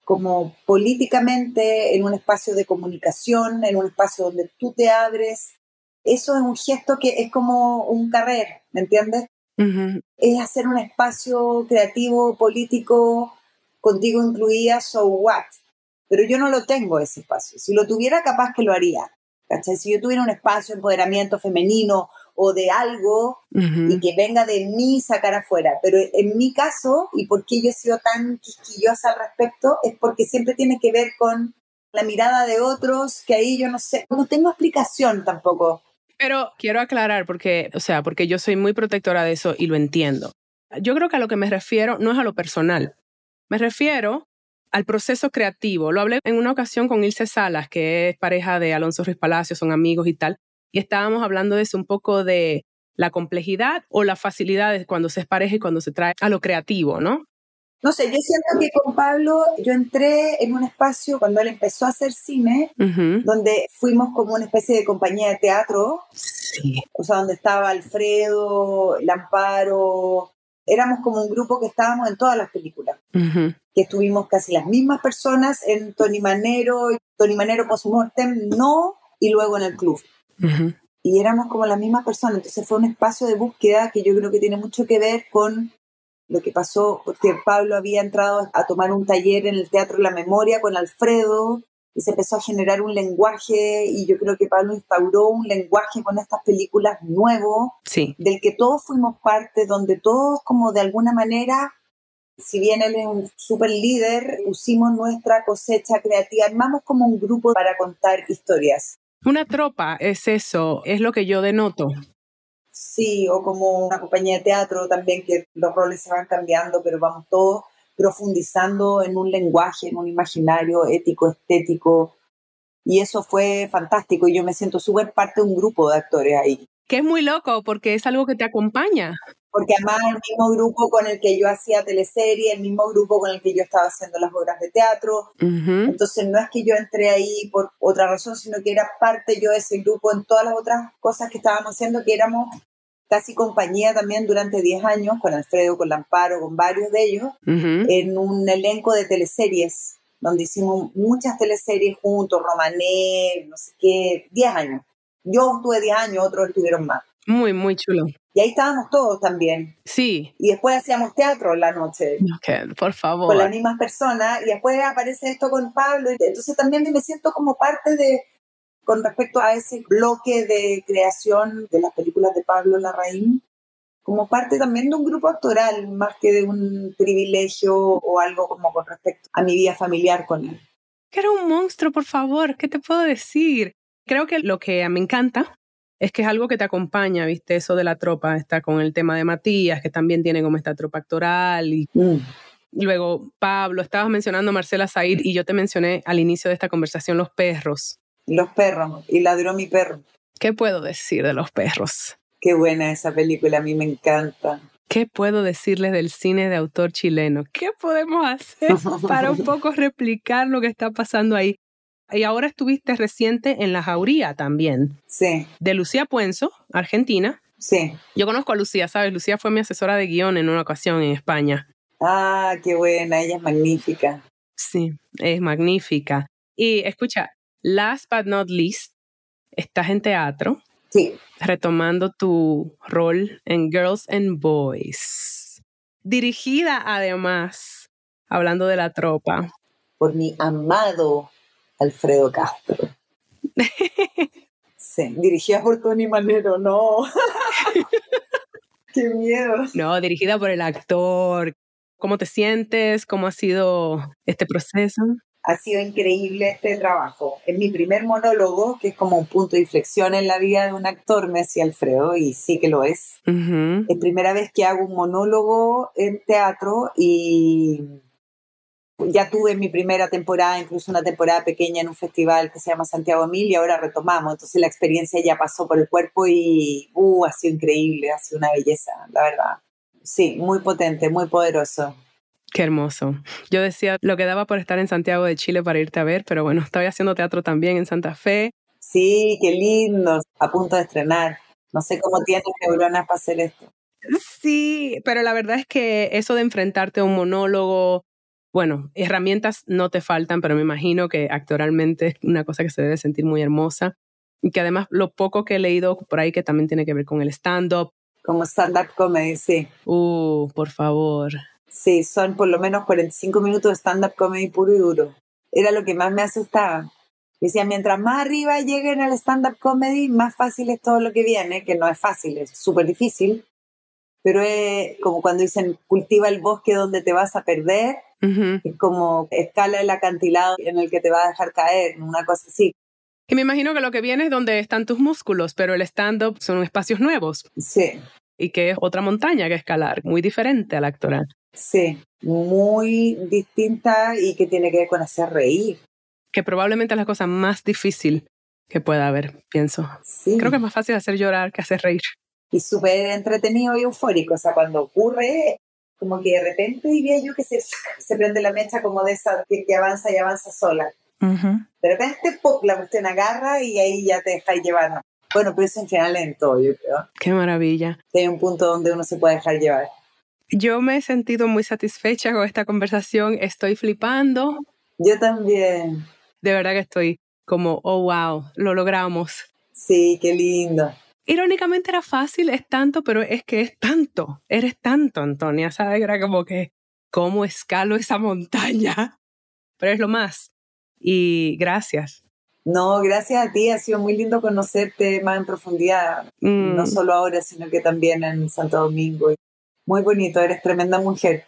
como políticamente en un espacio de comunicación, en un espacio donde tú te abres, eso es un gesto que es como un carrer, ¿me entiendes? Es hacer un espacio creativo, político, contigo incluida, so what? pero yo no lo tengo ese espacio. Si lo tuviera, capaz que lo haría. ¿cachai? Si yo tuviera un espacio de empoderamiento femenino o de algo y que venga de mí sacar afuera. Pero en mi caso, y por qué yo he sido tan quisquillosa al respecto, es porque siempre tiene que ver con la mirada de otros, que ahí yo no sé, no tengo explicación tampoco. Pero quiero aclarar porque, o sea, porque yo soy muy protectora de eso y lo entiendo. Yo creo que a lo que me refiero no es a lo personal. Me refiero al proceso creativo. Lo hablé en una ocasión con Ilse Salas, que es pareja de Alonso Ruiz Palacio, son amigos y tal, y estábamos hablando de eso un poco de la complejidad o la facilidad de cuando se es pareja y cuando se trae a lo creativo, ¿no? No sé, yo siento que con Pablo yo entré en un espacio cuando él empezó a hacer cine, donde fuimos como una especie de compañía de teatro, sí. o sea, donde estaba Alfredo, Lamparo, éramos como un grupo que estábamos en todas las películas, que estuvimos casi las mismas personas en Tony Manero, Tony Manero Postmortem, no, y luego en el club. Y éramos como las mismas personas, entonces fue un espacio de búsqueda que yo creo que tiene mucho que ver con lo que pasó, porque Pablo había entrado a tomar un taller en el Teatro de la Memoria con Alfredo y se empezó a generar un lenguaje y yo creo que Pablo instauró un lenguaje con estas películas nuevo, sí. del que todos fuimos parte, donde todos como de alguna manera, si bien él es un super líder, pusimos nuestra cosecha creativa, armamos como un grupo para contar historias. Una tropa es eso, es lo que yo denoto. Sí, o como una compañía de teatro también, que los roles se van cambiando, pero vamos todos profundizando en un lenguaje, en un imaginario ético, estético. Y eso fue fantástico y yo me siento súper parte de un grupo de actores ahí. Que es muy loco porque es algo que te acompaña. Porque además el mismo grupo con el que yo hacía teleserie, el mismo grupo con el que yo estaba haciendo las obras de teatro. Entonces no es que yo entré ahí por otra razón, sino que era parte yo de ese grupo en todas las otras cosas que estábamos haciendo, que éramos casi compañía también durante 10 años, con Alfredo, con Lamparo, con varios de ellos, en un elenco de teleseries, donde hicimos muchas teleseries juntos, Romané, no sé qué, 10 años. Yo estuve 10 años, otros estuvieron más. Muy, muy chulo. Y ahí estábamos todos también. Sí. Y después hacíamos teatro en la noche. Ok, por favor. Con las mismas personas. Y después aparece esto con Pablo. Entonces también me siento como parte de, con respecto a ese bloque de creación de las películas de Pablo Larraín, como parte también de un grupo actoral, más que de un privilegio o algo como con respecto a mi vida familiar con él. Que era un monstruo, por favor, ¿qué te puedo decir? Creo que lo que me encanta es que es algo que te acompaña, ¿viste? Eso de la tropa, está con el tema de Matías, que también tiene como esta tropa actoral y... Mm. Luego, Pablo, estabas mencionando a Marcela Zaid y yo te mencioné al inicio de esta conversación los perros. Los perros, y ladró mi perro. ¿Qué puedo decir de los perros? Qué buena esa película, a mí me encanta. ¿Qué puedo decirles del cine de autor chileno? ¿Qué podemos hacer (laughs) para un poco replicar lo que está pasando ahí? Y ahora estuviste reciente en La Jauría también. Sí. De Lucía Puenzo, Argentina. Sí. Yo conozco a Lucía, ¿sabes? Lucía fue mi asesora de guion en una ocasión en España. Ah, qué buena, ella es magnífica. Sí, es magnífica. Y escucha, last but not least, estás en teatro. Sí. Retomando tu rol en Girls and Boys. Dirigida además, hablando de la tropa. Por mi amado Alfredo Castro. (laughs) sí, dirigida por Tony Manero, no. (laughs) Qué miedo. No, dirigida por el actor. ¿Cómo te sientes? ¿Cómo ha sido este proceso? Ha sido increíble este trabajo. Es mi primer monólogo, que es como un punto de inflexión en la vida de un actor, me decía Alfredo, y sí que lo es. Es primera vez que hago un monólogo en teatro y ya tuve mi primera temporada, incluso una temporada pequeña en un festival que se llama Santiago Mil y ahora retomamos. Entonces la experiencia ya pasó por el cuerpo y uh, ha sido increíble, ha sido una belleza, la verdad. Sí, muy potente, muy poderoso. Qué hermoso. Yo decía lo que daba por estar en Santiago de Chile para irte a ver, pero bueno, estaba haciendo teatro también en Santa Fe. Sí, qué lindo. A punto de estrenar. No sé cómo tienes neuronas para hacer esto. Sí, pero la verdad es que eso de enfrentarte a un monólogo, bueno, herramientas no te faltan, pero me imagino que actoralmente es una cosa que se debe sentir muy hermosa. Y que además lo poco que he leído por ahí que también tiene que ver con el stand-up. Como stand-up comedy, sí. Uh, por favor. Sí, son por lo menos 45 minutos de stand-up comedy puro y duro. Era lo que más me asustaba. Decía, mientras más arriba lleguen al stand-up comedy, más fácil es todo lo que viene, que no es fácil, es súper difícil. Pero es como cuando dicen, cultiva el bosque donde te vas a perder, es como escala el acantilado en el que te va a dejar caer, una cosa así. Y me imagino que lo que viene es donde están tus músculos, pero el stand-up son espacios nuevos. Sí. Y que es otra montaña que escalar, muy diferente a la actoral. Sí, muy distinta y que tiene que ver con hacer reír. Que probablemente es la cosa más difícil que pueda haber, pienso. Sí. Creo que es más fácil hacer llorar que hacer reír. Y súper entretenido y eufórico. O sea, cuando ocurre, como que de repente diría yo que se, se prende la mecha como de esa que, avanza y avanza sola. De repente, ¡pum! la cuestión agarra y ahí ya te dejáis llevar. Bueno, pero eso en general en todo, yo creo. Qué maravilla. hay un punto donde uno se puede dejar llevar. Yo me he sentido muy satisfecha con esta conversación. Estoy flipando. Yo también. De verdad que estoy como, oh, wow, lo logramos. Sí, qué lindo. Irónicamente era fácil, es tanto, pero es que es tanto. Eres tanto, Antonia, ¿sabes? Era como que, ¿cómo escalo esa montaña? (laughs) Pero es lo más. Y gracias. No, gracias a ti, ha sido muy lindo conocerte más en profundidad, no mm. solo ahora, sino que también en Santo Domingo. Muy bonito, eres tremenda mujer,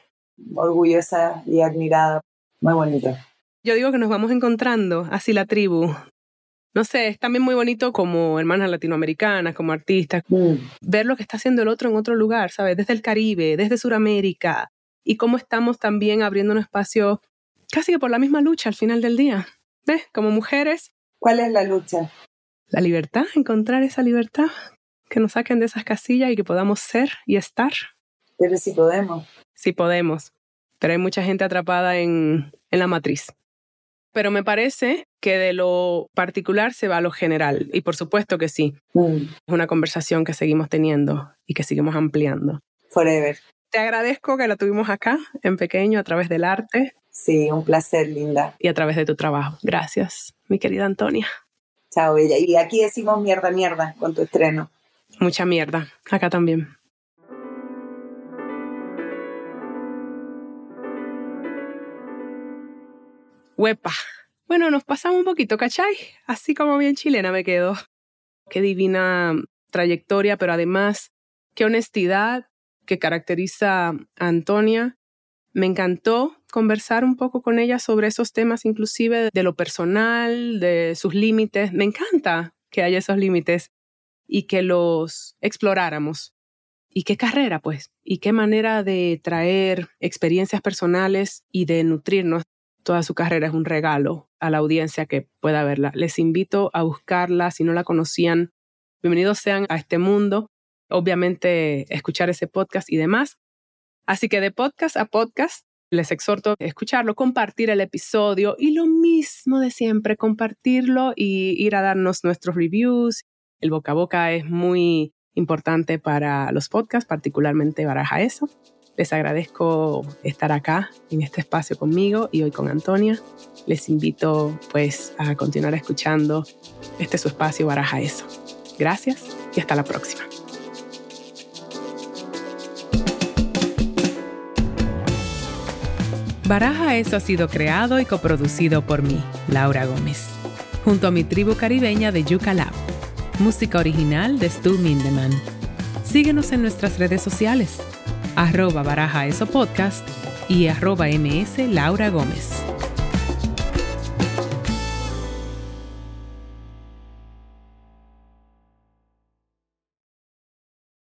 orgullosa y admirada, muy bonita. Yo digo que nos vamos encontrando, así la tribu. No sé, es también muy bonito como hermanas latinoamericanas, como artistas, mm. ver lo que está haciendo el otro en otro lugar, ¿sabes? Desde el Caribe, desde Sudamérica, y cómo estamos también abriendo un espacio casi que por la misma lucha al final del día. ¿Ves? Como mujeres ¿Cuál es la lucha? La libertad, encontrar esa libertad, que nos saquen de esas casillas y que podamos ser y estar. Pero si podemos. Sí podemos, pero hay mucha gente atrapada en, en la matriz. Pero me parece que de lo particular se va a lo general, y por supuesto que sí. Mm. Es una conversación que seguimos teniendo y que seguimos ampliando. Forever. Te agradezco que la tuvimos acá, en pequeño, a través del arte. Sí, un placer, Linda. Y a través de tu trabajo. Gracias, mi querida Antonia. Chao, ella. Y aquí decimos mierda, mierda con tu estreno. Mucha mierda. Acá también. Huepa. Bueno, nos pasamos un poquito, ¿cachai? Así como bien chilena me quedo. Qué divina trayectoria, pero además, qué honestidad que caracteriza a Antonia me encantó conversar un poco con ella sobre esos temas, inclusive de lo personal, de sus límites. Me encanta que haya esos límites y que los exploráramos. Y qué carrera, pues, y qué manera de traer experiencias personales y de nutrirnos. Toda su carrera es un regalo a la audiencia que pueda verla. Les invito a buscarla si no la conocían. Bienvenidos sean a este mundo. Obviamente, escuchar ese podcast y demás. Así que de podcast a podcast, les exhorto a escucharlo, compartir el episodio y lo mismo de siempre, compartirlo y ir a darnos nuestros reviews. El boca a boca es muy importante para los podcasts, particularmente Baraja Eso. Les agradezco estar acá en este espacio conmigo y hoy con Antonia. Les invito pues a continuar escuchando este su espacio Baraja Eso. Gracias y hasta la próxima. Baraja Eso ha sido creado y coproducido por mí, Laura Gómez, junto a mi tribu caribeña de Yuca Lab. Música original de Stu Mindeman. Síguenos en nuestras redes sociales, arroba Baraja Eso Podcast y arroba ms Laura Gómez.